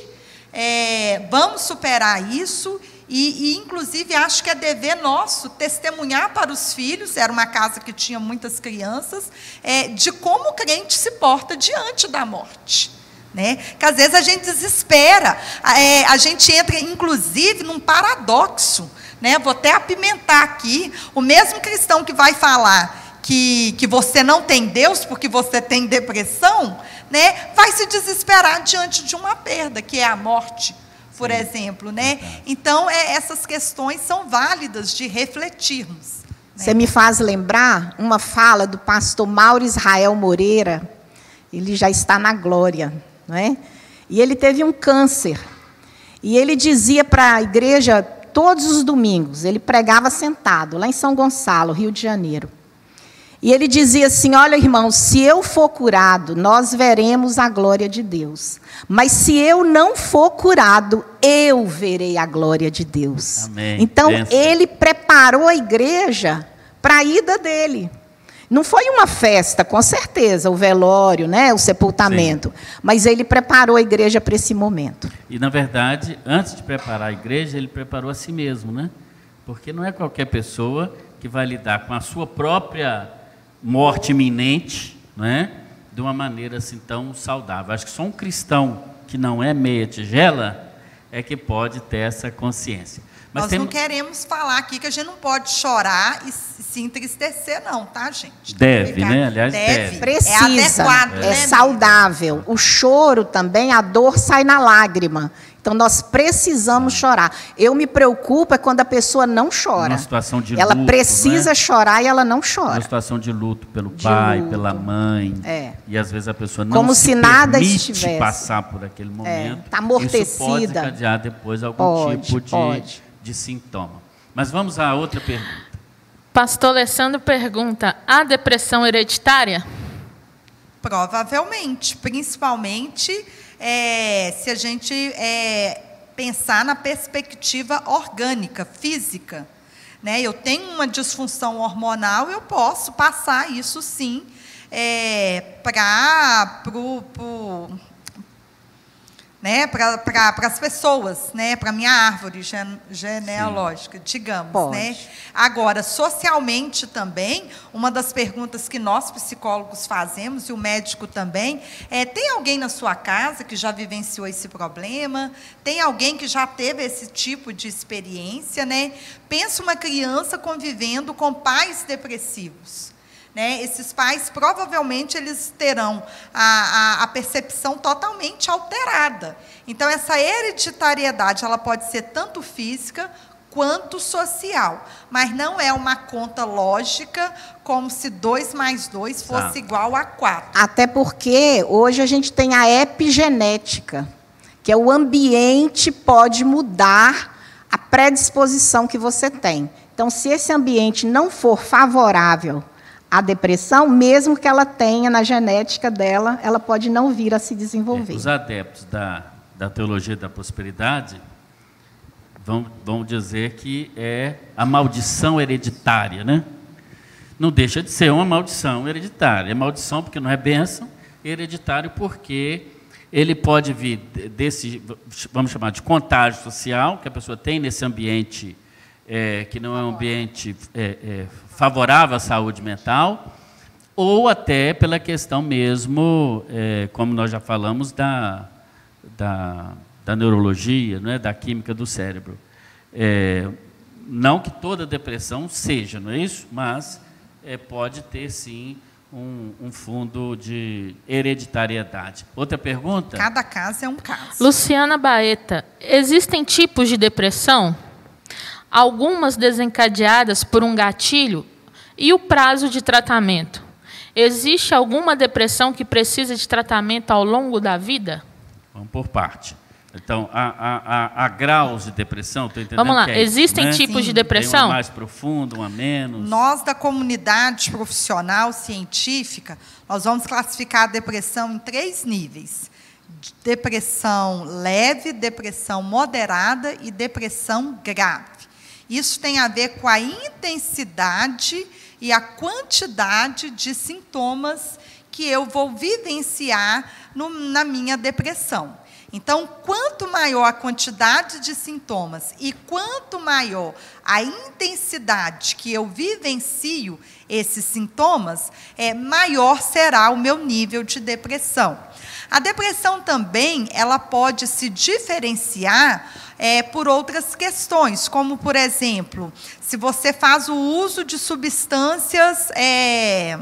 É, vamos superar isso e, e, inclusive, acho que é dever nosso testemunhar para os filhos, era uma casa que tinha muitas crianças, é, de como o crente se porta diante da morte. Né? Que às vezes a gente desespera, é, a gente entra, inclusive, num paradoxo. Né? Vou até apimentar aqui. O mesmo cristão que vai falar que, que você não tem Deus porque você tem depressão, né? vai se desesperar diante de uma perda, que é a morte por Sim. exemplo, né? Então, é, essas questões são válidas de refletirmos. Né? Você me faz lembrar uma fala do pastor Mauro Israel Moreira, ele já está na glória, não é? E ele teve um câncer. E ele dizia para a igreja todos os domingos, ele pregava sentado, lá em São Gonçalo, Rio de Janeiro. E ele dizia assim: Olha, irmãos, se eu for curado, nós veremos a glória de Deus. Mas se eu não for curado, eu verei a glória de Deus. Amém. Então, ele preparou a igreja para a ida dele. Não foi uma festa, com certeza, o velório, né, o sepultamento, Sim. mas ele preparou a igreja para esse momento. E na verdade, antes de preparar a igreja, ele preparou a si mesmo, né? Porque não é qualquer pessoa que vai lidar com a sua própria morte iminente, né? de uma maneira assim tão saudável. Acho que só um cristão que não é meia tigela é que pode ter essa consciência. Mas Nós tem... não queremos falar aqui que a gente não pode chorar e se entristecer, não, tá, gente? Deve, né? Aliás, deve. deve. Precisa. É adequado, é, né? saudável. O choro também, a dor sai na lágrima. Então nós precisamos chorar. Eu me preocupo é quando a pessoa não chora. Uma situação de ela luto, precisa né? chorar e ela não chora. Uma situação de luto pelo de pai, luto. pela mãe. É. E às vezes a pessoa não Como se, se nada estivesse. passar por aquele é, momento. Está é. amortecida. Isso pode desencadear depois algum pode, tipo de, pode. de sintoma. Mas vamos à outra pergunta. Pastor Alessandro pergunta: há depressão hereditária? Provavelmente, principalmente é, se a gente é, pensar na perspectiva orgânica, física. Né? Eu tenho uma disfunção hormonal, eu posso passar isso sim é, para né, para pra, as pessoas, né, para a minha árvore gene, genealógica, Sim. digamos. Pode. Né? Agora, socialmente também, uma das perguntas que nós psicólogos fazemos, e o médico também, é: tem alguém na sua casa que já vivenciou esse problema? Tem alguém que já teve esse tipo de experiência? Né? Pensa uma criança convivendo com pais depressivos. Né? Esses pais provavelmente eles terão a, a, a, percepção totalmente alterada. Então essa hereditariedade ela pode ser tanto física quanto social, mas não é uma conta lógica como se 2 mais 2 fosse igual a 4. Até porque hoje a gente tem a epigenética, que é o ambiente pode mudar a predisposição que você tem. Então, se esse ambiente não for favorável a depressão, mesmo que ela tenha na genética dela, ela pode não vir a se desenvolver. É, os adeptos da, da teologia da prosperidade vão, vão dizer que é a maldição hereditária, né? Não deixa de ser uma maldição hereditária. É maldição porque não é bênção, hereditário porque ele pode vir desse, vamos chamar de contágio social, que a pessoa tem nesse ambiente é, que não é um ambiente é, é, favorável à saúde mental, ou até pela questão mesmo, é, como nós já falamos, da, da, da neurologia, não é? da química do cérebro. É, não que toda depressão seja, não é isso? Mas é, pode ter sim um, um, fundo de hereditariedade. Outra pergunta? Cada caso é um caso. Luciana Baeta, existem tipos de depressão? Algumas desencadeadas por um gatilho, e o prazo de tratamento. Existe alguma depressão que precisa de tratamento ao longo da vida? Vamos por parte. Então, há, há, há graus de depressão, estou entendendo Vamos lá, é existem isso, né? tipos Sim. de depressão? Tem uma mais profunda, uma menos? Nós, da comunidade profissional científica, nós vamos classificar a depressão em três níveis. Depressão leve, depressão moderada e depressão grave. Isso tem a ver com a intensidade e a quantidade de sintomas que eu vou vivenciar no, na minha depressão. Então, quanto maior a quantidade de sintomas e quanto maior a intensidade que eu vivencio esses sintomas, é maior será o meu nível de depressão. A depressão também ela pode se diferenciar é, por outras questões, como, por exemplo, se você faz o uso de substâncias, é,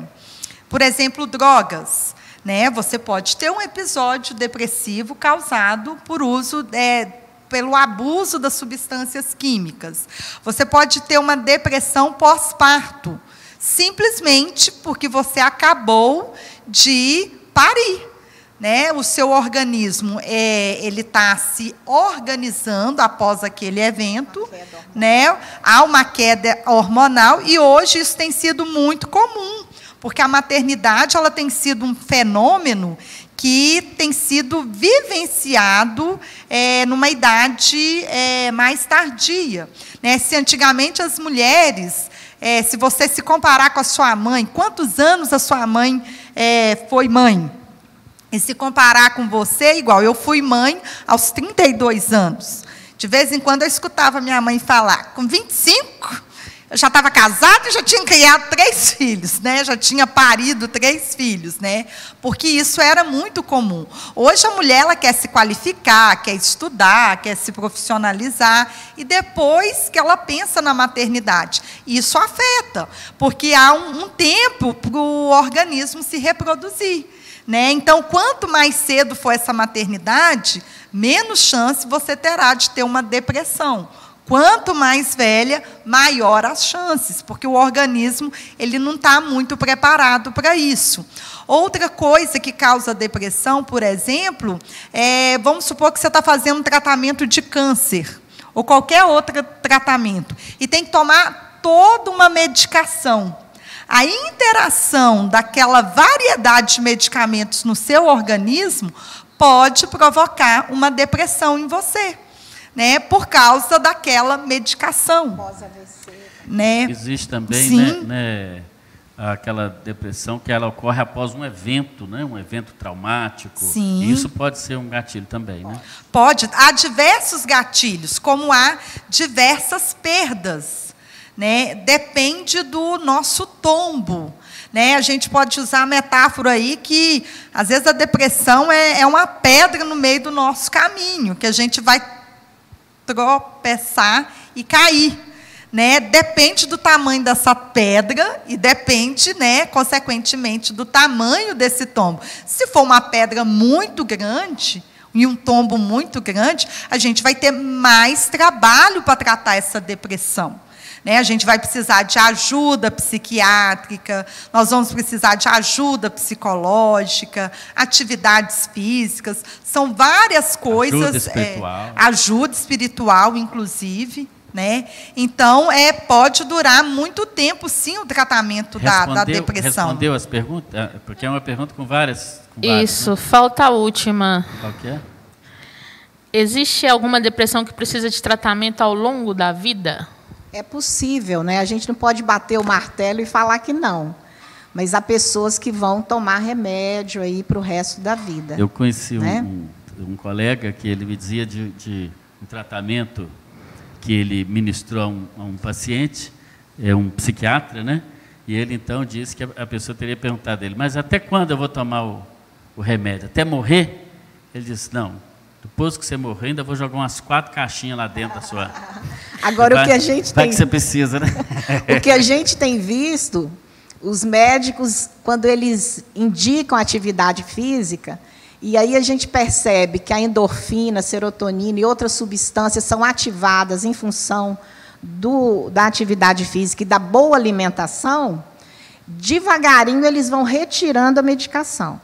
por exemplo, drogas. Né? Você pode ter um episódio depressivo causado por uso é, pelo abuso das substâncias químicas. Você pode ter uma depressão pós-parto, simplesmente porque você acabou de parir né, o seu organismo é, ele está se organizando após aquele evento, né, há uma queda hormonal e hoje isso tem sido muito comum, porque a maternidade ela tem sido um fenômeno que tem sido vivenciado é, numa idade é, mais tardia. Né? Se antigamente as mulheres, é, se você se comparar com a sua mãe, quantos anos a sua mãe é, foi mãe? E se comparar com você, igual, eu fui mãe aos 32 anos. De vez em quando eu escutava minha mãe falar, com 25, eu já estava casada e já tinha criado três filhos, né? Já tinha parido três filhos, né? Porque isso era muito comum. Hoje a mulher ela quer se qualificar, quer estudar, quer se profissionalizar e depois que ela pensa na maternidade, isso afeta, porque há um, um tempo para o organismo se reproduzir. Né? Então, quanto mais cedo for essa maternidade, menos chance você terá de ter uma depressão. Quanto mais velha, maior as chances, porque o organismo ele não está muito preparado para isso. Outra coisa que causa depressão, por exemplo, é, vamos supor que você está fazendo um tratamento de câncer, ou qualquer outro tratamento, e tem que tomar toda uma medicação a interação daquela variedade de medicamentos no seu organismo pode provocar uma depressão em você, né? Por causa daquela medicação. Né? Existe também, né, né, aquela depressão que ela ocorre após um evento, né? um evento traumático. Sim. E isso pode ser um gatilho também, né? Pode. Há diversos gatilhos, como há diversas perdas. Né? Depende do nosso tombo. Né? A gente pode usar a metáfora aí que, às vezes, a depressão é, é uma pedra no meio do nosso caminho, que a gente vai tropeçar e cair né, depende do tamanho dessa pedra e depende, né, consequentemente, do tamanho desse tombo. Se for uma pedra muito grande e um tombo muito grande, a gente vai ter mais trabalho para tratar essa depressão. Né? A gente vai precisar de ajuda psiquiátrica, nós vamos precisar de ajuda psicológica, atividades físicas, são várias coisas. Ajuda espiritual. É, ajuda espiritual, inclusive. Né? Então, é, pode durar muito tempo, sim, o tratamento da, da, depressão. Respondeu as perguntas? É, porque é uma pergunta com várias. Com Isso, várias, né? falta a última. Qual que é? Existe alguma depressão que precisa de tratamento ao longo da vida? É possível, né? A gente não pode bater o martelo e falar que não. Mas há pessoas que vão tomar remédio aí para o resto da vida. Eu conheci né? um, um, colega que ele me dizia de, de um tratamento que ele ministrou a um, a um paciente, é um psiquiatra, né? E ele então disse que a, a pessoa teria perguntado a ele, mas até quando eu vou tomar o, o remédio? Até morrer? Ele disse, não, depois que você morrer, ainda vou jogar umas quatro caixinhas lá dentro da sua. Agora, vai, o que a gente vai tem. que você precisa, né? o que a gente tem visto, os médicos, quando eles indicam atividade física, e aí a gente percebe que a endorfina, a serotonina e outras substâncias são ativadas em função do, da atividade física e da boa alimentação, devagarinho eles vão retirando a medicação.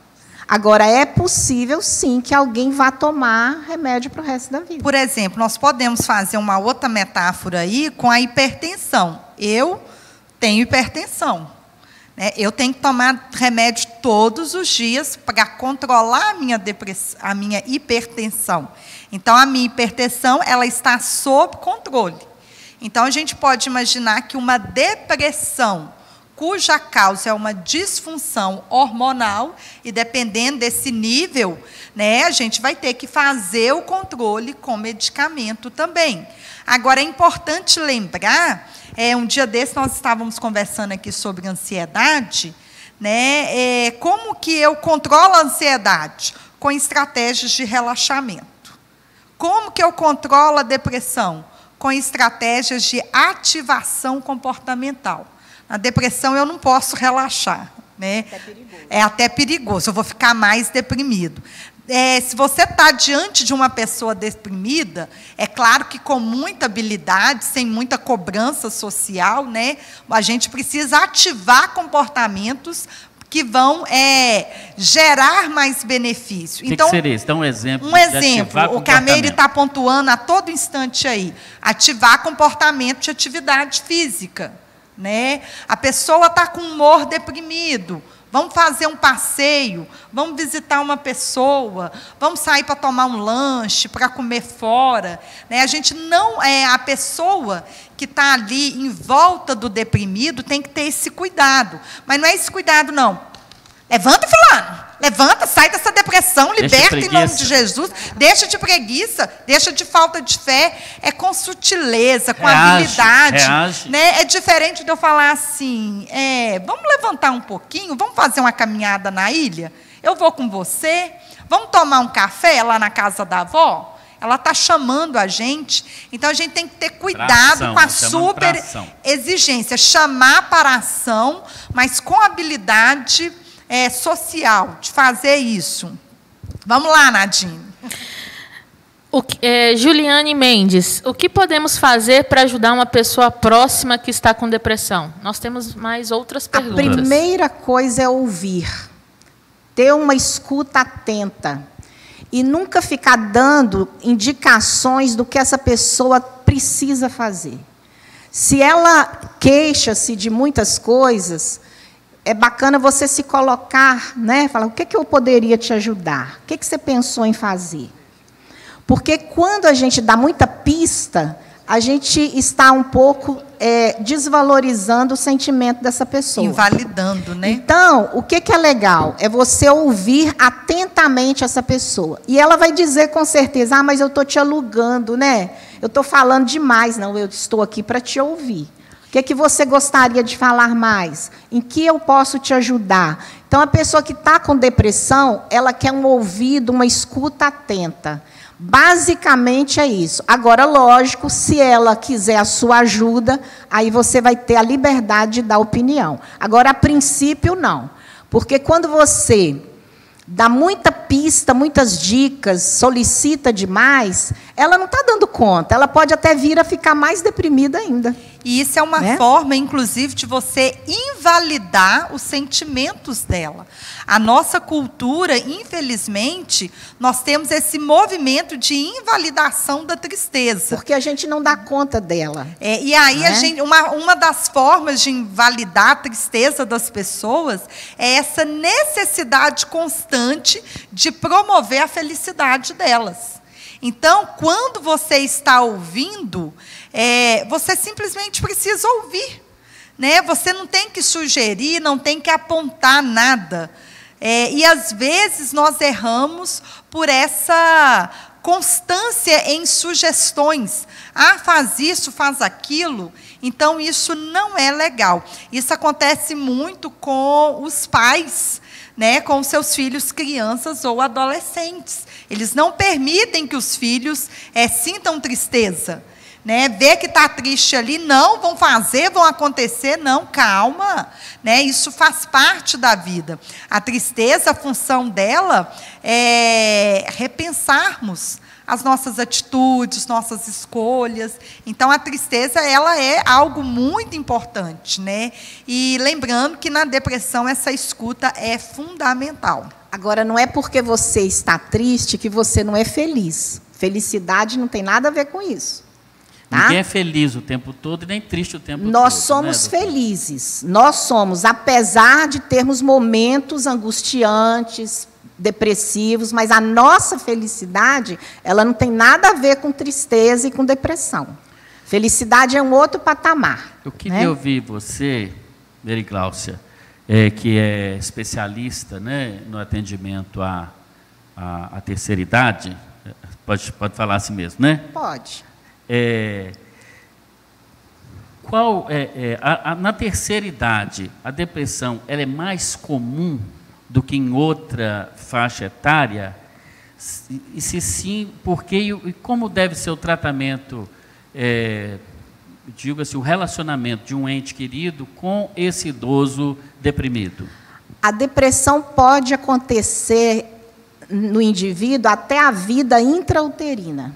Agora, é possível, sim, que alguém vá tomar remédio para o resto da vida. Por exemplo, nós podemos fazer uma outra metáfora aí com a hipertensão. Eu tenho hipertensão. Né? Eu tenho que tomar remédio todos os dias para controlar a minha, a minha hipertensão. Então, a minha hipertensão ela está sob controle. Então, a gente pode imaginar que uma depressão cuja causa é uma disfunção hormonal, e dependendo desse nível, né, a gente vai ter que fazer o controle com medicamento também. Agora, é importante lembrar é, um dia desse nós estávamos conversando aqui sobre ansiedade, né? É, como que eu controlo a ansiedade? Com estratégias de relaxamento. Como que eu controlo a depressão? Com estratégias de ativação comportamental. Na depressão eu não posso relaxar. Né? É até perigoso, eu vou ficar mais deprimido é, se você está diante de uma pessoa deprimida, é claro que com muita habilidade, sem muita cobrança social, né, a gente precisa ativar comportamentos que vão é, gerar mais benefício. Que então, que seria isso? Dá um exemplo. Um exemplo, o que a Meire está pontuando a todo instante aí. Ativar comportamento de atividade física. Né? A pessoa está com humor deprimido. Vamos fazer um passeio, vamos visitar uma pessoa, vamos sair para tomar um lanche, para comer fora. Né? A gente não é a pessoa que está ali em volta do deprimido tem que ter esse cuidado. Mas não é esse cuidado, não. Levanta, fulano. Levanta, sai dessa depressão, liberta em nome de Jesus. Deixa de preguiça, deixa de falta de fé. É com sutileza, com reage, habilidade. Reage. Né? É diferente de eu falar assim: é, vamos levantar um pouquinho, vamos fazer uma caminhada na ilha? Eu vou com você. Vamos tomar um café lá na casa da avó? Ela está chamando a gente. Então a gente tem que ter cuidado com a super exigência. Chamar para a ação, mas com habilidade é, social de fazer isso. Vamos lá, Nadine. O que, é, Juliane Mendes, o que podemos fazer para ajudar uma pessoa próxima que está com depressão? Nós temos mais outras perguntas. A primeira coisa é ouvir, ter uma escuta atenta e nunca ficar dando indicações do que essa pessoa precisa fazer. Se ela queixa-se de muitas coisas, é bacana você se colocar, né? Falar, o que, que eu poderia te ajudar? O que, que você pensou em fazer? Porque quando a gente dá muita pista, a gente está um pouco é, desvalorizando o sentimento dessa pessoa. Invalidando, né? Então, o que, que é legal? É você ouvir atentamente essa pessoa. E ela vai dizer com certeza: ah, mas eu estou te alugando, né? Eu estou falando demais. Não, eu estou aqui para te ouvir. Que, que você gostaria de falar mais? Em que eu posso te ajudar? Então, a pessoa que está com depressão, ela quer um ouvido, uma escuta atenta. Basicamente é isso. Agora, lógico, se ela quiser a sua ajuda, aí você vai ter a liberdade de dar opinião. Agora, a princípio, não. Porque quando você dá muita pista, muitas dicas, solicita demais, ela não está dando conta. Ela pode até vir a ficar mais deprimida ainda. E isso é uma né? forma, inclusive, de você invalidar os sentimentos dela. A nossa cultura, infelizmente, nós temos esse movimento de invalidação da tristeza. Porque a gente não dá conta dela. É, e aí, a é? gente, uma, uma das formas de invalidar a tristeza das pessoas é essa necessidade constante de promover a felicidade delas. Então, quando você está ouvindo, é, você simplesmente precisa ouvir. Né? Você não tem que sugerir, não tem que apontar nada. É, e às vezes nós erramos por essa constância em sugestões. Ah, faz isso, faz aquilo. Então, isso não é legal. Isso acontece muito com os pais, né, com seus filhos, crianças ou adolescentes. Eles não permitem que os filhos é, sintam tristeza né? Ver que está triste ali, não, vão fazer, vão acontecer, não, calma, né? Isso faz parte da vida. A tristeza, a função dela é repensarmos as nossas atitudes, nossas escolhas. Então a tristeza ela é algo muito importante, né? E lembrando que na depressão essa escuta é fundamental. Agora não é porque você está triste que você não é feliz. Felicidade não tem nada a ver com isso. Tá? Ninguém é feliz o tempo todo e nem triste o tempo Nós todo. Nós né, somos né, felizes. Nós somos, apesar de termos momentos angustiantes, depressivos, mas a nossa felicidade, ela não tem nada a ver com tristeza e com depressão. Felicidade é um outro patamar. Eu queria né? ouvir você, Mary Cláudia, é, que é especialista né, no atendimento à, à, à terceira idade. Pode, pode falar assim mesmo, né? Pode. É, qual é, é a, a, na terceira idade a depressão ela é mais comum do que em outra faixa etária? E se sim, por quê e como deve ser o tratamento, é, digo assim, o relacionamento de um ente querido com esse idoso deprimido? A depressão pode acontecer no indivíduo até a vida intrauterina.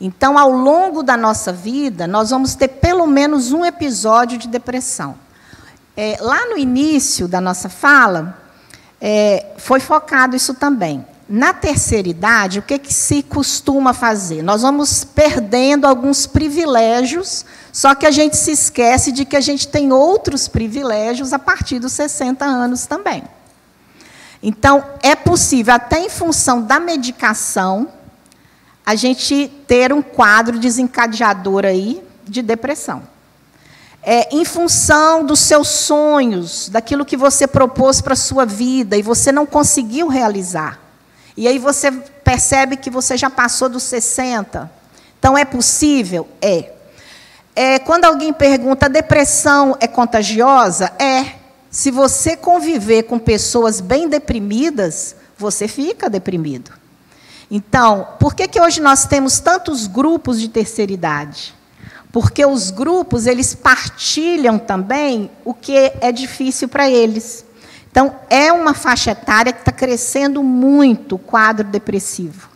Então, ao longo da nossa vida, nós vamos ter pelo menos um episódio de depressão. É, lá no início da nossa fala, é, foi focado isso também. Na terceira idade, o que, que se costuma fazer? Nós vamos perdendo alguns privilégios, só que a gente se esquece de que a gente tem outros privilégios a partir dos 60 anos também. Então, é possível, até em função da medicação, a gente ter um quadro desencadeador aí de depressão. É, em função dos seus sonhos, daquilo que você propôs para a sua vida e você não conseguiu realizar. E aí você percebe que você já passou dos 60. Então é possível? É. é quando alguém pergunta, a depressão é contagiosa? É. Se você conviver com pessoas bem deprimidas, você fica deprimido. Então, por que, que hoje nós temos tantos grupos de terceira idade? Porque os grupos, eles partilham também o que é difícil para eles. Então, é uma faixa etária que está crescendo muito o quadro depressivo.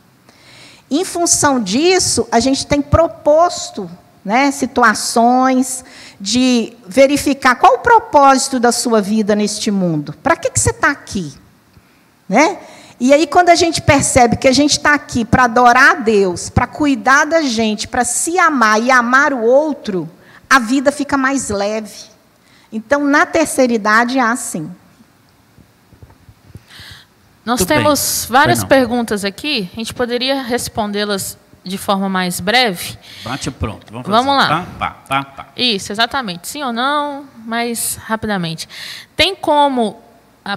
Em função disso, a gente tem proposto né, situações de verificar qual o propósito da sua vida neste mundo. Para que, que você está aqui? Né? E aí, quando a gente percebe que a gente está aqui para adorar a Deus, para cuidar da gente, para se amar e amar o outro, a vida fica mais leve. Então, na terceira idade, é assim. Nós Tudo temos bem. várias perguntas aqui, a gente poderia respondê-las de forma mais breve? Bate pronto. Vamos, fazer. Vamos lá. Pá, pá, pá, pá. Isso, exatamente. Sim ou não, mas rapidamente. Tem como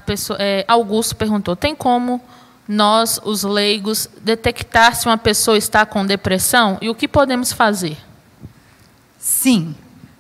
pessoa, é, Augusto perguntou, tem como nós, os leigos, detectar se uma pessoa está com depressão e o que podemos fazer? Sim,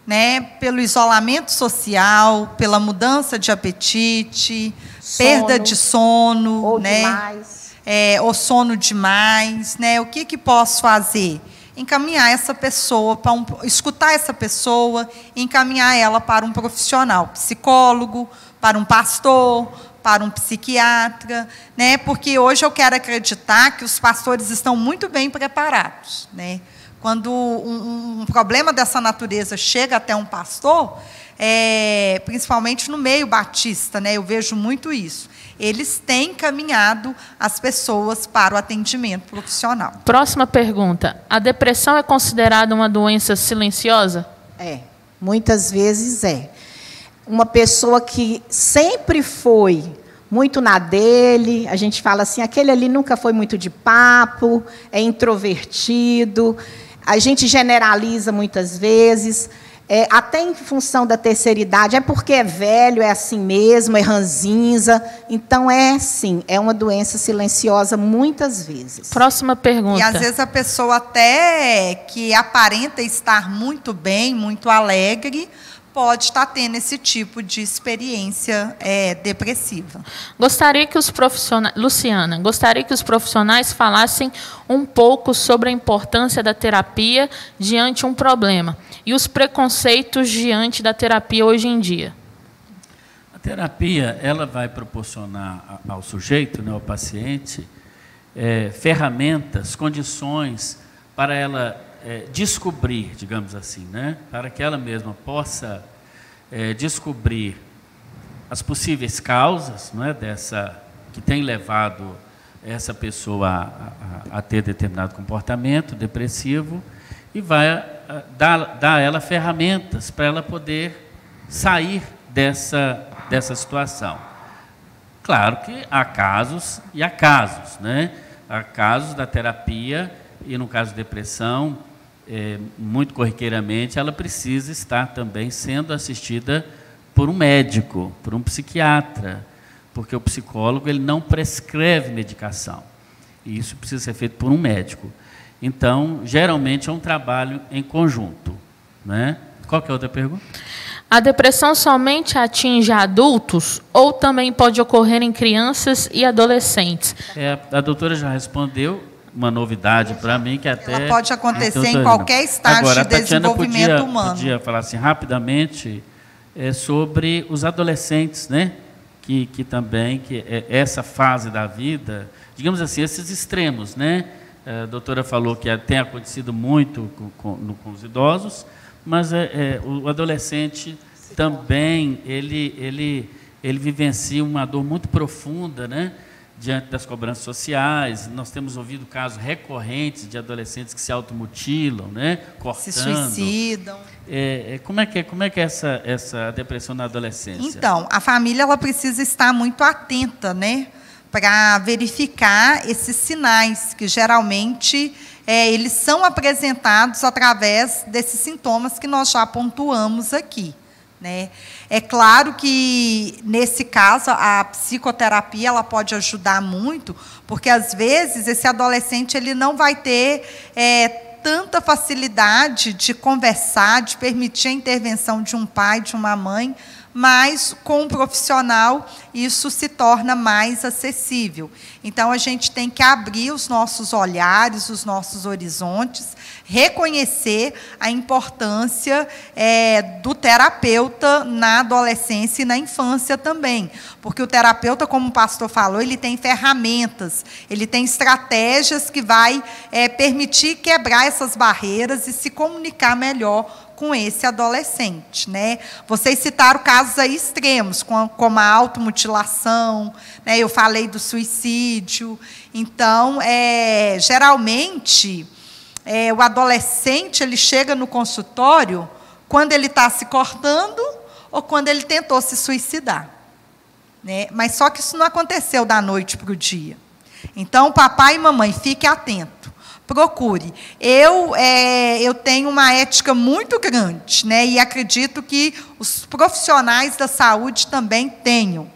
né? Pelo isolamento social, pela mudança de apetite, Sono. perda de sono, Ou né? demais. É, ou sono demais, né? O que que posso fazer? Encaminhar essa pessoa para um, escutar essa pessoa, e encaminhar ela para um profissional, psicólogo, para um pastor, para um psiquiatra, né? Porque hoje eu quero acreditar que os pastores estão muito bem preparados, né? Quando um, um problema dessa natureza chega até um pastor, é, principalmente no meio batista, né? Eu vejo muito isso. Eles têm caminhado as pessoas para o atendimento profissional. Próxima pergunta. A depressão é considerada uma doença silenciosa? É, muitas vezes é. Uma pessoa que sempre foi muito na dele, a gente fala assim, aquele ali nunca foi muito de papo, é introvertido, a gente generaliza muitas vezes, é, até em função da terceira idade, é porque é velho, é assim mesmo, é ranzinza. Então, é sim, é uma doença silenciosa muitas vezes. Próxima pergunta. E às vezes a pessoa até que aparenta estar muito bem, muito alegre, pode estar tendo esse tipo de experiência é, depressiva. Gostaria que os profissionais, Luciana, gostaria que os profissionais falassem um pouco sobre a importância da terapia diante de um problema e os preconceitos diante da terapia hoje em dia. A terapia ela vai proporcionar ao sujeito, né, ao paciente, eh, ferramentas, condições para ela eh, descobrir, digamos assim, né, para que ela mesma possa eh, descobrir as possíveis causas, não é, dessa que tem levado essa pessoa a, a- a ter determinado comportamento depressivo e vai dar, dar a ela ferramentas para ela poder sair dessa, dessa situação. Claro que há casos e há casos, né? Há casos da terapia e no caso de depressão, eh, muito corriqueiramente, ela precisa estar também sendo assistida por um médico, por um psiquiatra, porque o psicólogo ele não prescreve medicação. E isso precisa ser feito por um médico. Então, geralmente é um trabalho em conjunto, né? Qual que é a outra pergunta? A depressão somente atinge adultos ou também pode ocorrer em crianças e adolescentes? É, a doutora já respondeu uma novidade para mim que até Ela pode acontecer em qualquer estágio Agora, de desenvolvimento podia, humano. Podia falar assim rapidamente é, sobre os adolescentes, né? Que, que também que é essa fase da vida, digamos assim, esses extremos, né? A doutora falou que tem acontecido muito com, com- com os idosos, mas é, é, o adolescente também ele ele ele vivencia uma dor muito profunda, né? Diante das cobranças sociais, nós temos ouvido casos recorrentes de adolescentes que se automutilam, né? Cortando. Se suicidam. É, é, como é que é, como é, que é essa, essa depressão na adolescência? Então, a família ela precisa estar muito atenta, né, para verificar esses sinais que geralmente é, eles são apresentados através desses sintomas que nós já pontuamos aqui. Né? É claro que nesse caso a psicoterapia ela pode ajudar muito, porque às vezes esse adolescente ele não vai ter é, tanta facilidade de conversar, de permitir a intervenção de um pai, de uma mãe, mas com um profissional isso se torna mais acessível. Então a gente tem que abrir os nossos olhares, os nossos horizontes, reconhecer a importância é, do terapeuta na adolescência e na infância também, porque o terapeuta, como o pastor falou, ele tem ferramentas, ele tem estratégias que vai é, permitir quebrar essas barreiras e se comunicar melhor com esse adolescente, né? Vocês citaram casos aí extremos, com- como a automutilação, né? Eu falei do suicídio. Então, é, geralmente, é, o adolescente ele chega no consultório quando ele está se cortando ou quando ele tentou se suicidar. Né? Mas só que isso não aconteceu da noite para o dia. Então, papai e mamãe, fique atento. Procure. Eu, é, eu tenho uma ética muito grande, né, e acredito que os profissionais da saúde também tenham.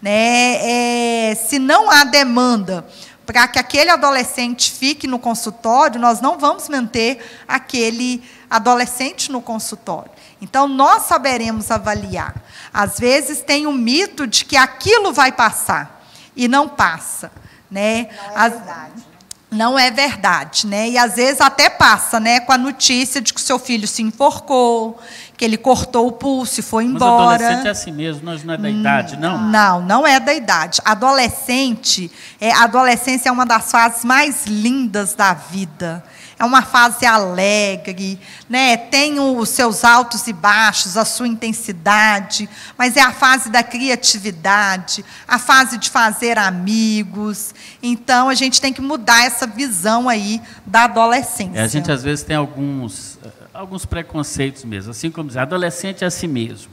Né? É, se não há demanda para que aquele adolescente fique no consultório, nós não vamos manter aquele adolescente no consultório. Então, nós saberemos avaliar. Às vezes, tem o um mito de que aquilo vai passar, e não passa. Né? Não é verdade não é verdade, né? E às vezes até passa, né, com a notícia de que o seu filho se enforcou, que ele cortou o pulso e foi embora. Mas adolescente é assim mesmo, não, não é da idade, não? Não, não é da idade. Adolescente, é, a adolescência é uma das fases mais lindas da vida é uma fase alegre, né? tem os seus altos e baixos, a sua intensidade, mas é a fase da criatividade, a fase de fazer amigos. Então, a gente tem que mudar essa visão aí da adolescência. É, a gente, às vezes, tem alguns, alguns preconceitos mesmo, assim como dizer, adolescente é assim mesmo.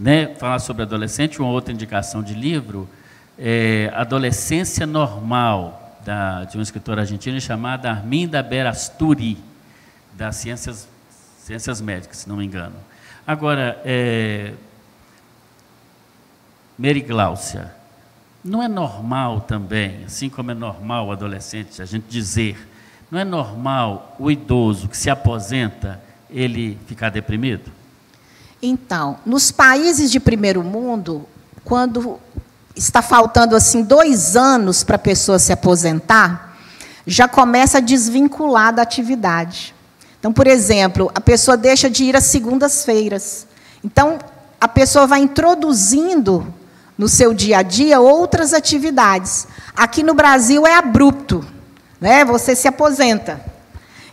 Né? Falar sobre adolescente, uma outra indicação de livro, é Adolescência Normal, da, de uma escritora argentina chamada Arminda Berasturi, das ciências, ciências médicas, se não me engano. Agora, é, Mary não é normal também, assim como é normal o adolescente, a gente dizer, não é normal o idoso que se aposenta, ele ficar deprimido? Então, nos países de primeiro mundo, quando está faltando assim dois anos para a pessoa se aposentar, já começa a desvincular da atividade. Então, por exemplo, a pessoa deixa de ir às segundas-feiras. Então, a pessoa vai introduzindo no seu dia a dia outras atividades. Aqui no Brasil é abrupto, né? Você se aposenta.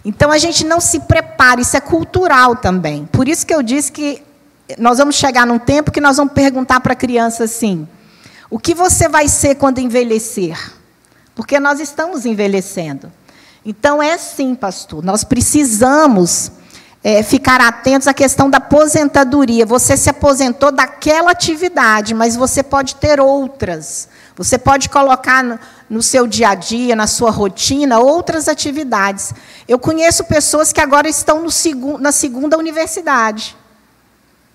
Então a gente não se prepara, isso é cultural também. Por isso que eu disse que nós vamos chegar num tempo que nós vamos perguntar para a criança assim: o que você vai ser quando envelhecer? Porque nós estamos envelhecendo. Então, é sim, pastor, nós precisamos é, ficar atentos à questão da aposentadoria. Você se aposentou daquela atividade, mas você pode ter outras. Você pode colocar no, no seu dia a dia, na sua rotina, outras atividades. Eu conheço pessoas que agora estão segu, na segunda universidade,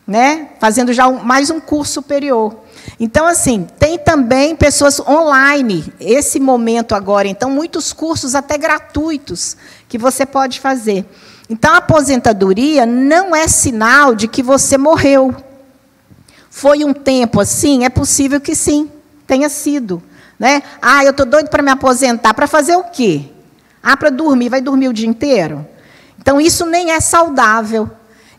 né? fazendo já mais um curso superior. Então, assim, tem também pessoas online, esse momento agora. Então, muitos cursos até gratuitos que você pode fazer. Então, a aposentadoria não é sinal de que você morreu. Foi um tempo assim? É possível que sim, tenha sido. Né? Ah, eu estou doido para me aposentar. Para fazer o quê? Ah, para dormir. Vai dormir o dia inteiro? Então, isso nem é saudável.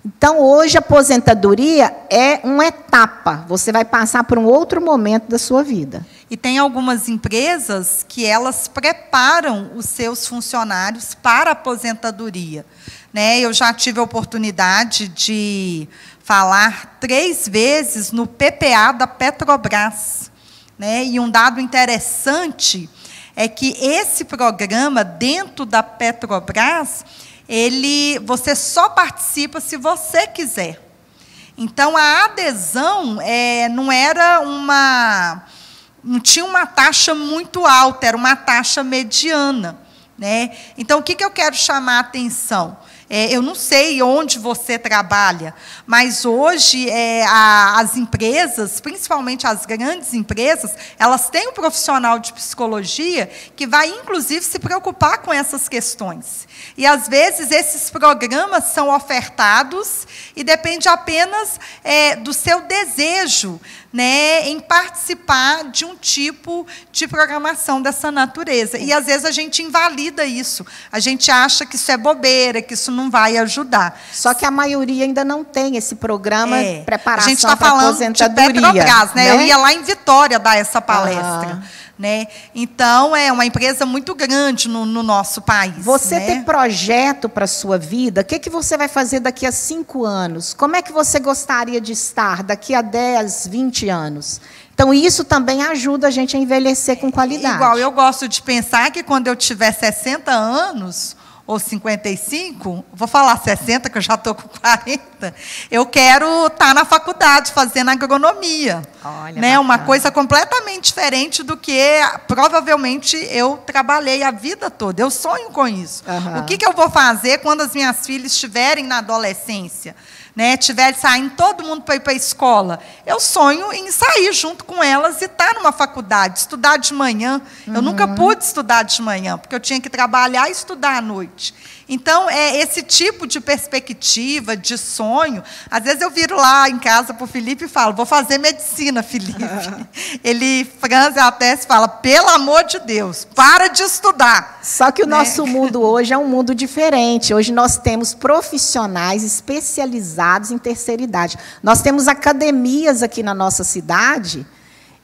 Então, hoje, a aposentadoria é uma etapa. Você vai passar por um outro momento da sua vida. E tem algumas empresas que elas preparam os seus funcionários para a aposentadoria. Né? Eu já tive a oportunidade de falar três vezes no PPA da Petrobras. Né? E um dado interessante é que esse programa, dentro da Petrobras, ele, você só participa se você quiser. Então a adesão é, não era uma, não tinha uma taxa muito alta, era uma taxa mediana, né? Então o que, que eu quero chamar a atenção? É, eu não sei onde você trabalha, mas hoje é, a, as empresas, principalmente as grandes empresas, elas têm um profissional de psicologia que vai, inclusive, se preocupar com essas questões. E, às vezes, esses programas são ofertados e depende apenas é, do seu desejo né, em participar de um tipo de programação dessa natureza. E às vezes a gente invalida isso. A gente acha que isso é bobeira, que isso não vai ajudar. Só que a maioria ainda não tem esse programa é. preparação A gente está falando de Petrobras, né? né? Eu ia lá em Vitória dar essa palestra. Né? Então, é uma empresa muito grande no, no nosso país. Você né? tem projeto para a sua vida? O que, que você vai fazer daqui a cinco anos? Como é que você gostaria de estar daqui a 10, 20 anos? Então, isso também ajuda a gente a envelhecer com qualidade. Igual, eu gosto de pensar que quando eu tiver 60 anos, ou 55, vou falar 60, que eu já estou com 40, eu quero estar tá na faculdade fazendo agronomia Olha, né? Uma coisa completamente diferente do que provavelmente eu trabalhei a vida toda. Eu sonho com isso. Uhum. O que, que eu vou fazer quando as minhas filhas estiverem na adolescência? Né, tiver saindo todo mundo para ir para a escola, eu sonho em sair junto com elas e estar tá numa faculdade, estudar de manhã. Uhum. Eu nunca pude estudar de manhã, porque eu tinha que trabalhar e estudar à noite. Então, é esse tipo de perspectiva, de sonho. Às vezes eu viro lá em casa para o Felipe e falo, vou fazer medicina, Felipe. Ele franze a testa e fala, pelo amor de Deus, para de estudar. Só que o né? nosso mundo hoje é um mundo diferente. Hoje nós temos profissionais especializados em terceira idade. Nós temos academias aqui na nossa cidade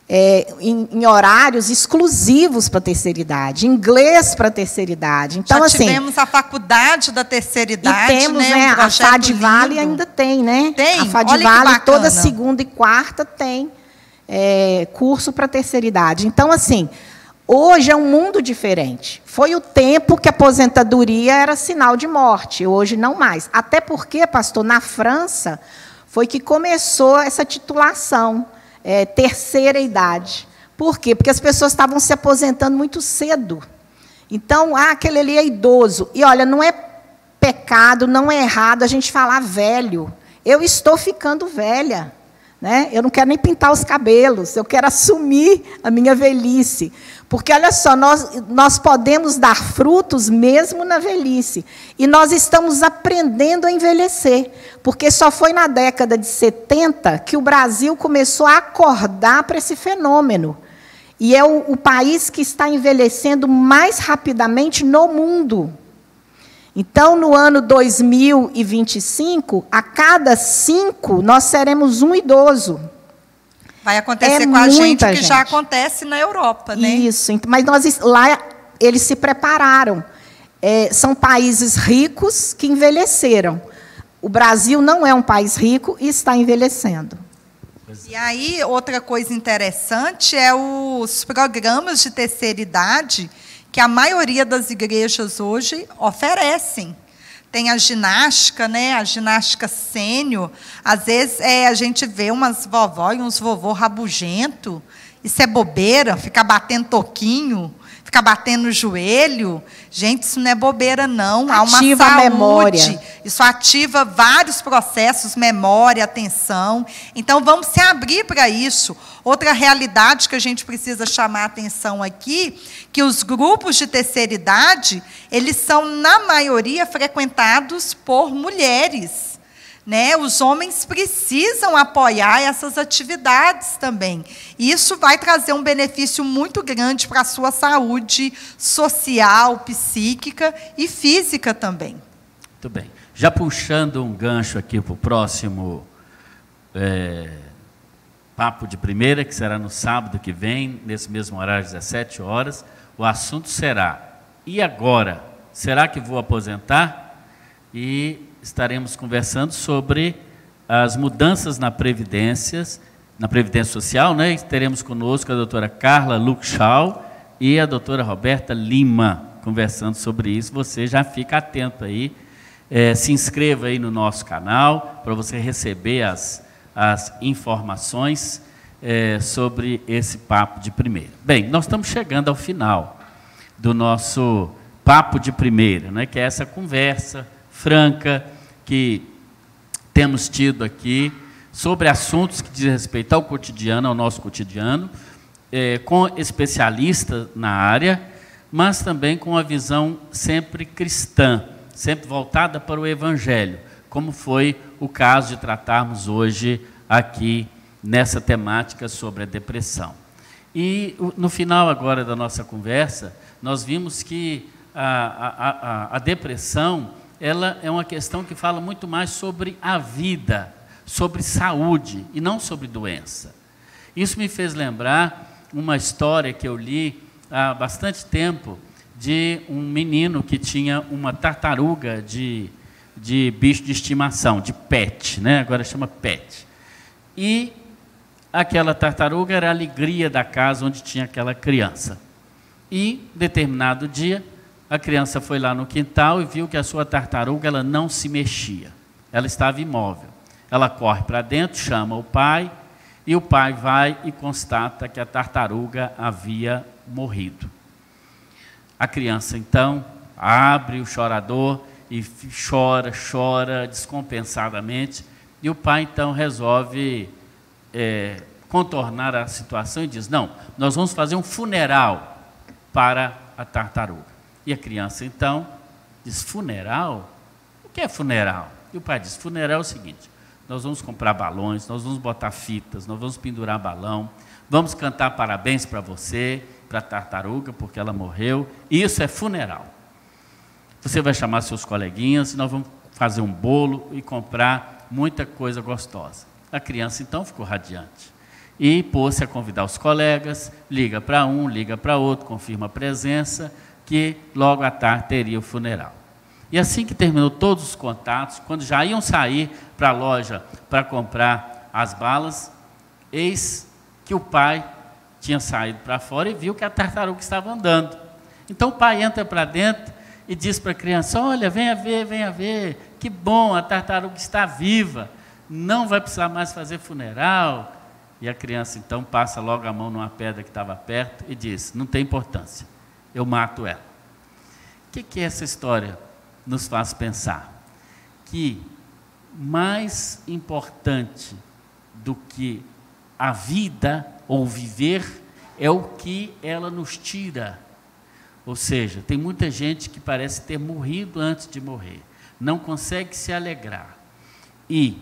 é, em, em, horários exclusivos para a terceira idade, inglês para a terceira idade. Então, Já assim, tivemos a faculdade da terceira idade. E temos, né, né um a Fadvale ainda tem, né? Tem. A Fadvale toda segunda e quarta tem é, curso para a terceira idade. Então, assim, hoje é um mundo diferente. Foi o tempo que a aposentadoria era sinal de morte, hoje não mais. Até porque, pastor, na França foi que começou essa titulação é, terceira idade. Por quê? Porque as pessoas estavam se aposentando muito cedo. Então, ah, aquele ali é idoso. E olha, não é pecado, não é errado a gente falar velho. Eu estou ficando velha. Né? Eu não quero nem pintar os cabelos, eu quero assumir a minha velhice. Porque, olha só, nós, nós podemos dar frutos mesmo na velhice. E nós estamos aprendendo a envelhecer. Porque só foi na década de 70 que o Brasil começou a acordar para esse fenômeno. E é o, o país que está envelhecendo mais rapidamente no mundo. Então, no ano 2025, a cada cinco, nós seremos um idoso. Vai acontecer é com a gente que já acontece na Europa, né? Isso, mas nós, lá eles se prepararam. É, são países ricos que envelheceram. O Brasil não é um país rico e está envelhecendo. E aí, outra coisa interessante é os programas de terceira idade que a maioria das igrejas hoje oferecem. Tem a ginástica, né? A ginástica sênior. Às vezes é, a gente vê umas vovó e uns vovô rabugento. Isso é bobeira, ficar batendo toquinho ficar batendo no joelho. Gente, isso não é bobeira, não. Há uma ativa saúde. memória. Isso ativa vários processos, memória, atenção. Então, vamos se abrir para isso. Outra realidade que a gente precisa chamar a atenção aqui, que os grupos de terceira idade, eles são, na maioria, frequentados por mulheres. Né? Os homens precisam apoiar essas atividades também. Isso vai trazer um benefício muito grande para a sua saúde social, psíquica e física também. Muito bem. Já puxando um gancho aqui para o próximo é, papo de primeira, que será no sábado que vem, nesse mesmo horário, 17 horas, o assunto será: e agora? Será que vou aposentar? E estaremos conversando sobre as mudanças na Previdência, na Previdência Social, né? E teremos conosco a doutora Carla Luxau e a doutora Roberta Lima conversando sobre isso. Você já fica atento aí, é, se inscreva aí no nosso canal para você receber as, as informações é, sobre esse papo de primeira. Bem, nós estamos chegando ao final do nosso papo de primeira, né? Que é essa conversa franca que temos tido aqui sobre assuntos que dizem respeito ao cotidiano, ao nosso cotidiano, é, com especialistas na área, mas também com a visão sempre cristã, sempre voltada para o Evangelho, como foi o caso de tratarmos hoje aqui nessa temática sobre a depressão. E no final agora da nossa conversa, nós vimos que a, a, a, a depressão ela é uma questão que fala muito mais sobre a vida, sobre saúde e não sobre doença. Isso me fez lembrar uma história que eu li há bastante tempo de um menino que tinha uma tartaruga de, de bicho de estimação, de pet, né? agora chama pet. E aquela tartaruga era a alegria da casa onde tinha aquela criança. E, determinado dia, a criança foi lá no quintal e viu que a sua tartaruga ela não se mexia. Ela estava imóvel. Ela corre para dentro, chama o pai E o pai vai e constata que a tartaruga havia morrido. A criança então abre o chorador e chora, chora descompensadamente. E o pai então resolve é, contornar a situação e diz: Não, nós vamos fazer um funeral para a tartaruga. E a criança então diz: Funeral? O que é funeral? E o pai diz: Funeral é o seguinte: nós vamos comprar balões, nós vamos botar fitas, nós vamos pendurar balão, vamos cantar parabéns para você, para a tartaruga, porque ela morreu. Isso é funeral. Você vai chamar seus coleguinhas nós vamos fazer um bolo e comprar muita coisa gostosa. A criança então ficou radiante. E pôs-se a convidar os colegas, liga para um, liga para outro, confirma a presença, que logo à tarde teria o funeral. E assim que terminou todos os contatos, quando já iam sair para a loja para comprar as balas, eis que o pai tinha saído para fora e viu que a tartaruga estava andando. Então o pai entra para dentro e diz para a criança: Olha, venha ver, venha ver, que bom, a tartaruga está viva, não vai precisar mais fazer funeral. E a criança então passa logo a mão numa pedra que estava perto e diz: Não tem importância, eu mato ela. O que, que essa história nos faz pensar? Que mais importante do que a vida ou viver é o que ela nos tira ou seja, tem muita gente que parece ter morrido antes de morrer, não consegue se alegrar. E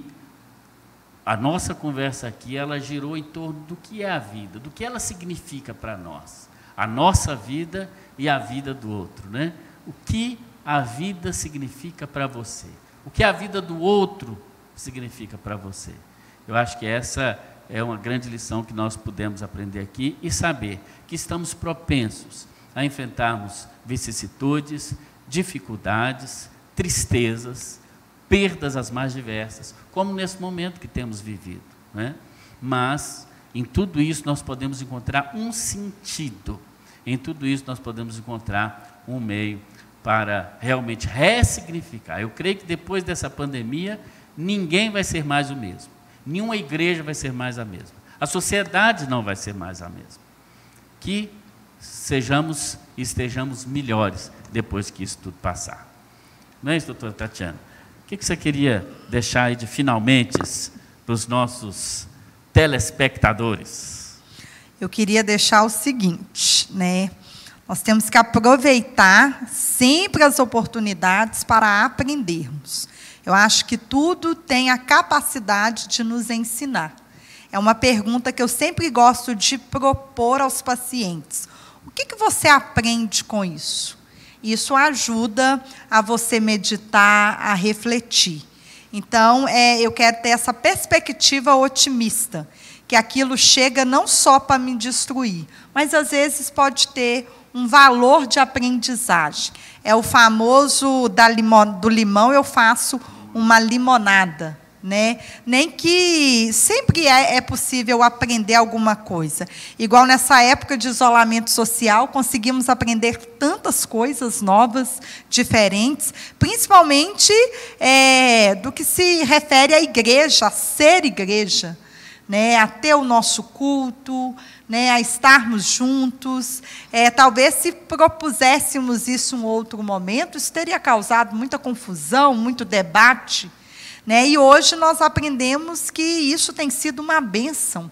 a nossa conversa aqui, ela girou em torno do que é a vida, do que ela significa para nós, a nossa vida e a vida do outro, né? O que a vida significa para você? O que a vida do outro significa para você? Eu acho que essa é uma grande lição que nós podemos aprender aqui e saber que estamos propensos a enfrentarmos vicissitudes, dificuldades, tristezas, perdas as mais diversas, como nesse momento que temos vivido. Né? Mas, em tudo isso, nós podemos encontrar um sentido, em tudo isso, nós podemos encontrar um meio para realmente ressignificar. Eu creio que depois dessa pandemia, ninguém vai ser mais o mesmo, nenhuma igreja vai ser mais a mesma, a sociedade não vai ser mais a mesma. Que sejamos e estejamos melhores depois que isso tudo passar. Não é isso, doutora Tatiana? O que você queria deixar aí de finalmente para os nossos telespectadores? Eu queria deixar o seguinte, né? Nós temos que aproveitar sempre as oportunidades para aprendermos. Eu acho que tudo tem a capacidade de nos ensinar. É uma pergunta que eu sempre gosto de propor aos pacientes. O que, que você aprende com isso? Isso ajuda a você meditar, a refletir. Então, é, eu quero ter essa perspectiva otimista, que aquilo chega não só para me destruir, mas às vezes pode ter um valor de aprendizagem. É o famoso da do limão, eu faço uma limonada né? Nem que sempre é, é, possível aprender alguma coisa. Igual nessa época de isolamento social, conseguimos aprender tantas coisas novas, diferentes, principalmente é, do que se refere à igreja, a ser igreja, né? A ter o nosso culto, né? A estarmos juntos. É, talvez se propuséssemos isso em um outro momento, isso teria causado muita confusão, muito debate. Né? E hoje nós aprendemos que isso tem sido uma bênção.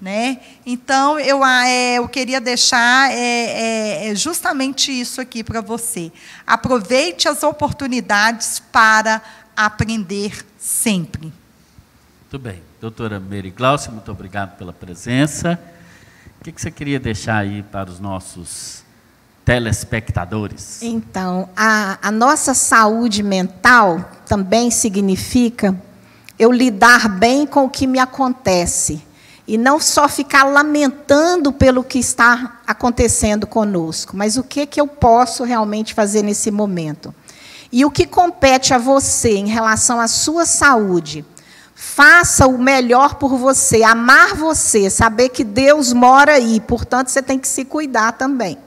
Né? Então, eu, é, eu queria deixar é, é, é justamente isso aqui para você. Aproveite as oportunidades para aprender sempre. Muito bem. Doutora Mary Glaucia, muito obrigado pela presença. O que, que você queria deixar aí para os nossos telespectadores? Então, a, a nossa saúde mental também significa eu lidar bem com o que me acontece e não só ficar lamentando pelo que está acontecendo conosco, mas o que que eu posso realmente fazer nesse momento. E o que compete a você em relação à sua saúde? Faça o melhor por você, amar você, saber que Deus mora aí, portanto você tem que se cuidar também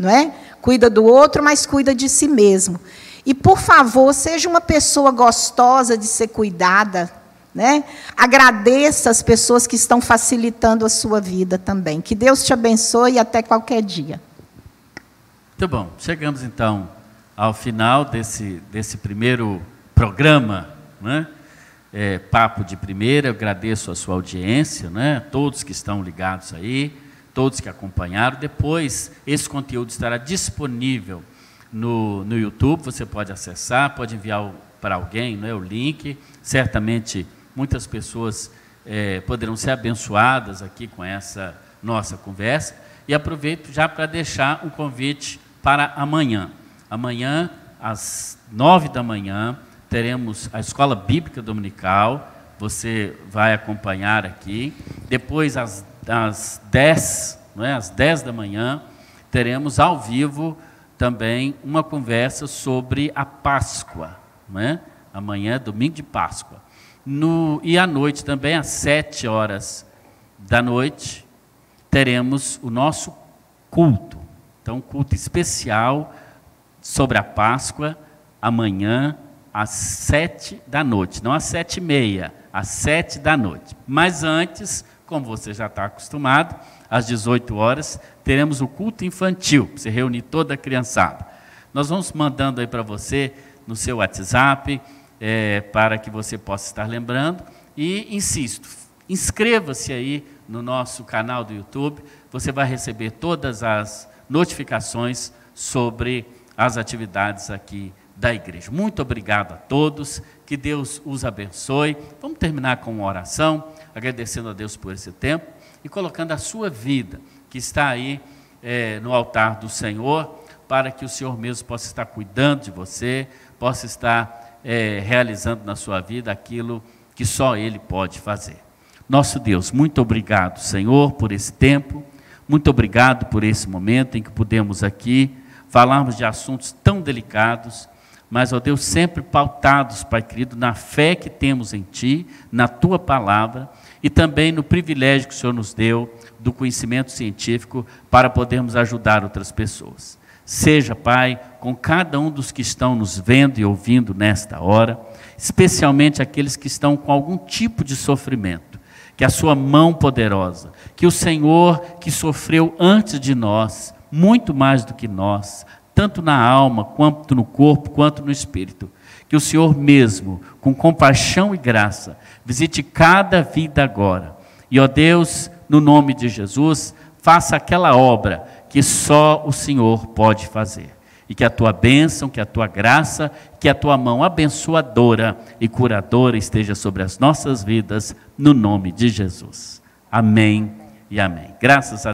não é? Cuida do outro, mas cuida de si mesmo. E, por favor, seja uma pessoa gostosa de ser cuidada, Né? Agradeça as pessoas que estão facilitando a sua vida também. Que Deus te abençoe e até qualquer dia. Muito bom. Chegamos então ao final desse, desse primeiro programa, né? É, Papo de Primeira. Eu agradeço a sua audiência, né? todos que estão ligados aí, todos que acompanharam. Depois, esse conteúdo estará disponível no, no YouTube. Você pode acessar, pode enviar para alguém né, o link. Certamente muitas pessoas é, poderão ser abençoadas aqui com essa nossa conversa. E aproveito já para deixar um convite para amanhã. Amanhã, às nove da manhã, teremos a Escola Bíblica Dominical. Você vai acompanhar aqui. Depois, às, às dez, não é? às dez da manhã, teremos ao vivo também uma conversa sobre a Páscoa. Não é? Amanhã, domingo de Páscoa. No, e à noite também, às sete horas da noite, teremos o nosso culto. Então, um culto especial sobre a Páscoa, amanhã, às sete da noite. Não às sete e meia, às sete da noite. Mas antes, como você já está acostumado, às 18 horas, teremos o culto infantil, para você reunir toda a criançada. Nós vamos mandando aí para você no seu WhatsApp, é, para que você possa estar lembrando. E insisto, inscreva-se aí no nosso canal do YouTube, você vai receber todas as notificações sobre as atividades aqui da igreja. Muito obrigado a todos, que Deus os abençoe. Vamos terminar com uma oração, agradecendo a Deus por esse tempo e colocando a sua vida, que está aí é, no altar do Senhor, para que o Senhor mesmo possa estar cuidando de você, possa estar é, realizando na sua vida aquilo que só Ele pode fazer. Nosso Deus, muito obrigado, Senhor, por esse tempo, muito obrigado por esse momento em que pudemos aqui falarmos de assuntos tão delicados, mas, ó Deus, sempre pautados, Pai querido, na fé que temos em Ti, na Tua palavra e também no privilégio que o Senhor nos deu do conhecimento científico para podermos ajudar outras pessoas. Seja, Pai, com cada um dos que estão nos vendo e ouvindo nesta hora, especialmente aqueles que estão com algum tipo de sofrimento, que a Sua mão poderosa, que o Senhor que sofreu antes de nós, muito mais do que nós, tanto na alma, quanto no corpo, quanto no espírito, que o Senhor mesmo, com compaixão e graça, visite cada vida agora. E, ó Deus, no nome de Jesus, faça aquela obra que só o Senhor pode fazer. E que a tua bênção, que a tua graça, que a tua mão abençoadora e curadora esteja sobre as nossas vidas, no nome de Jesus. Amém e amém. Graças a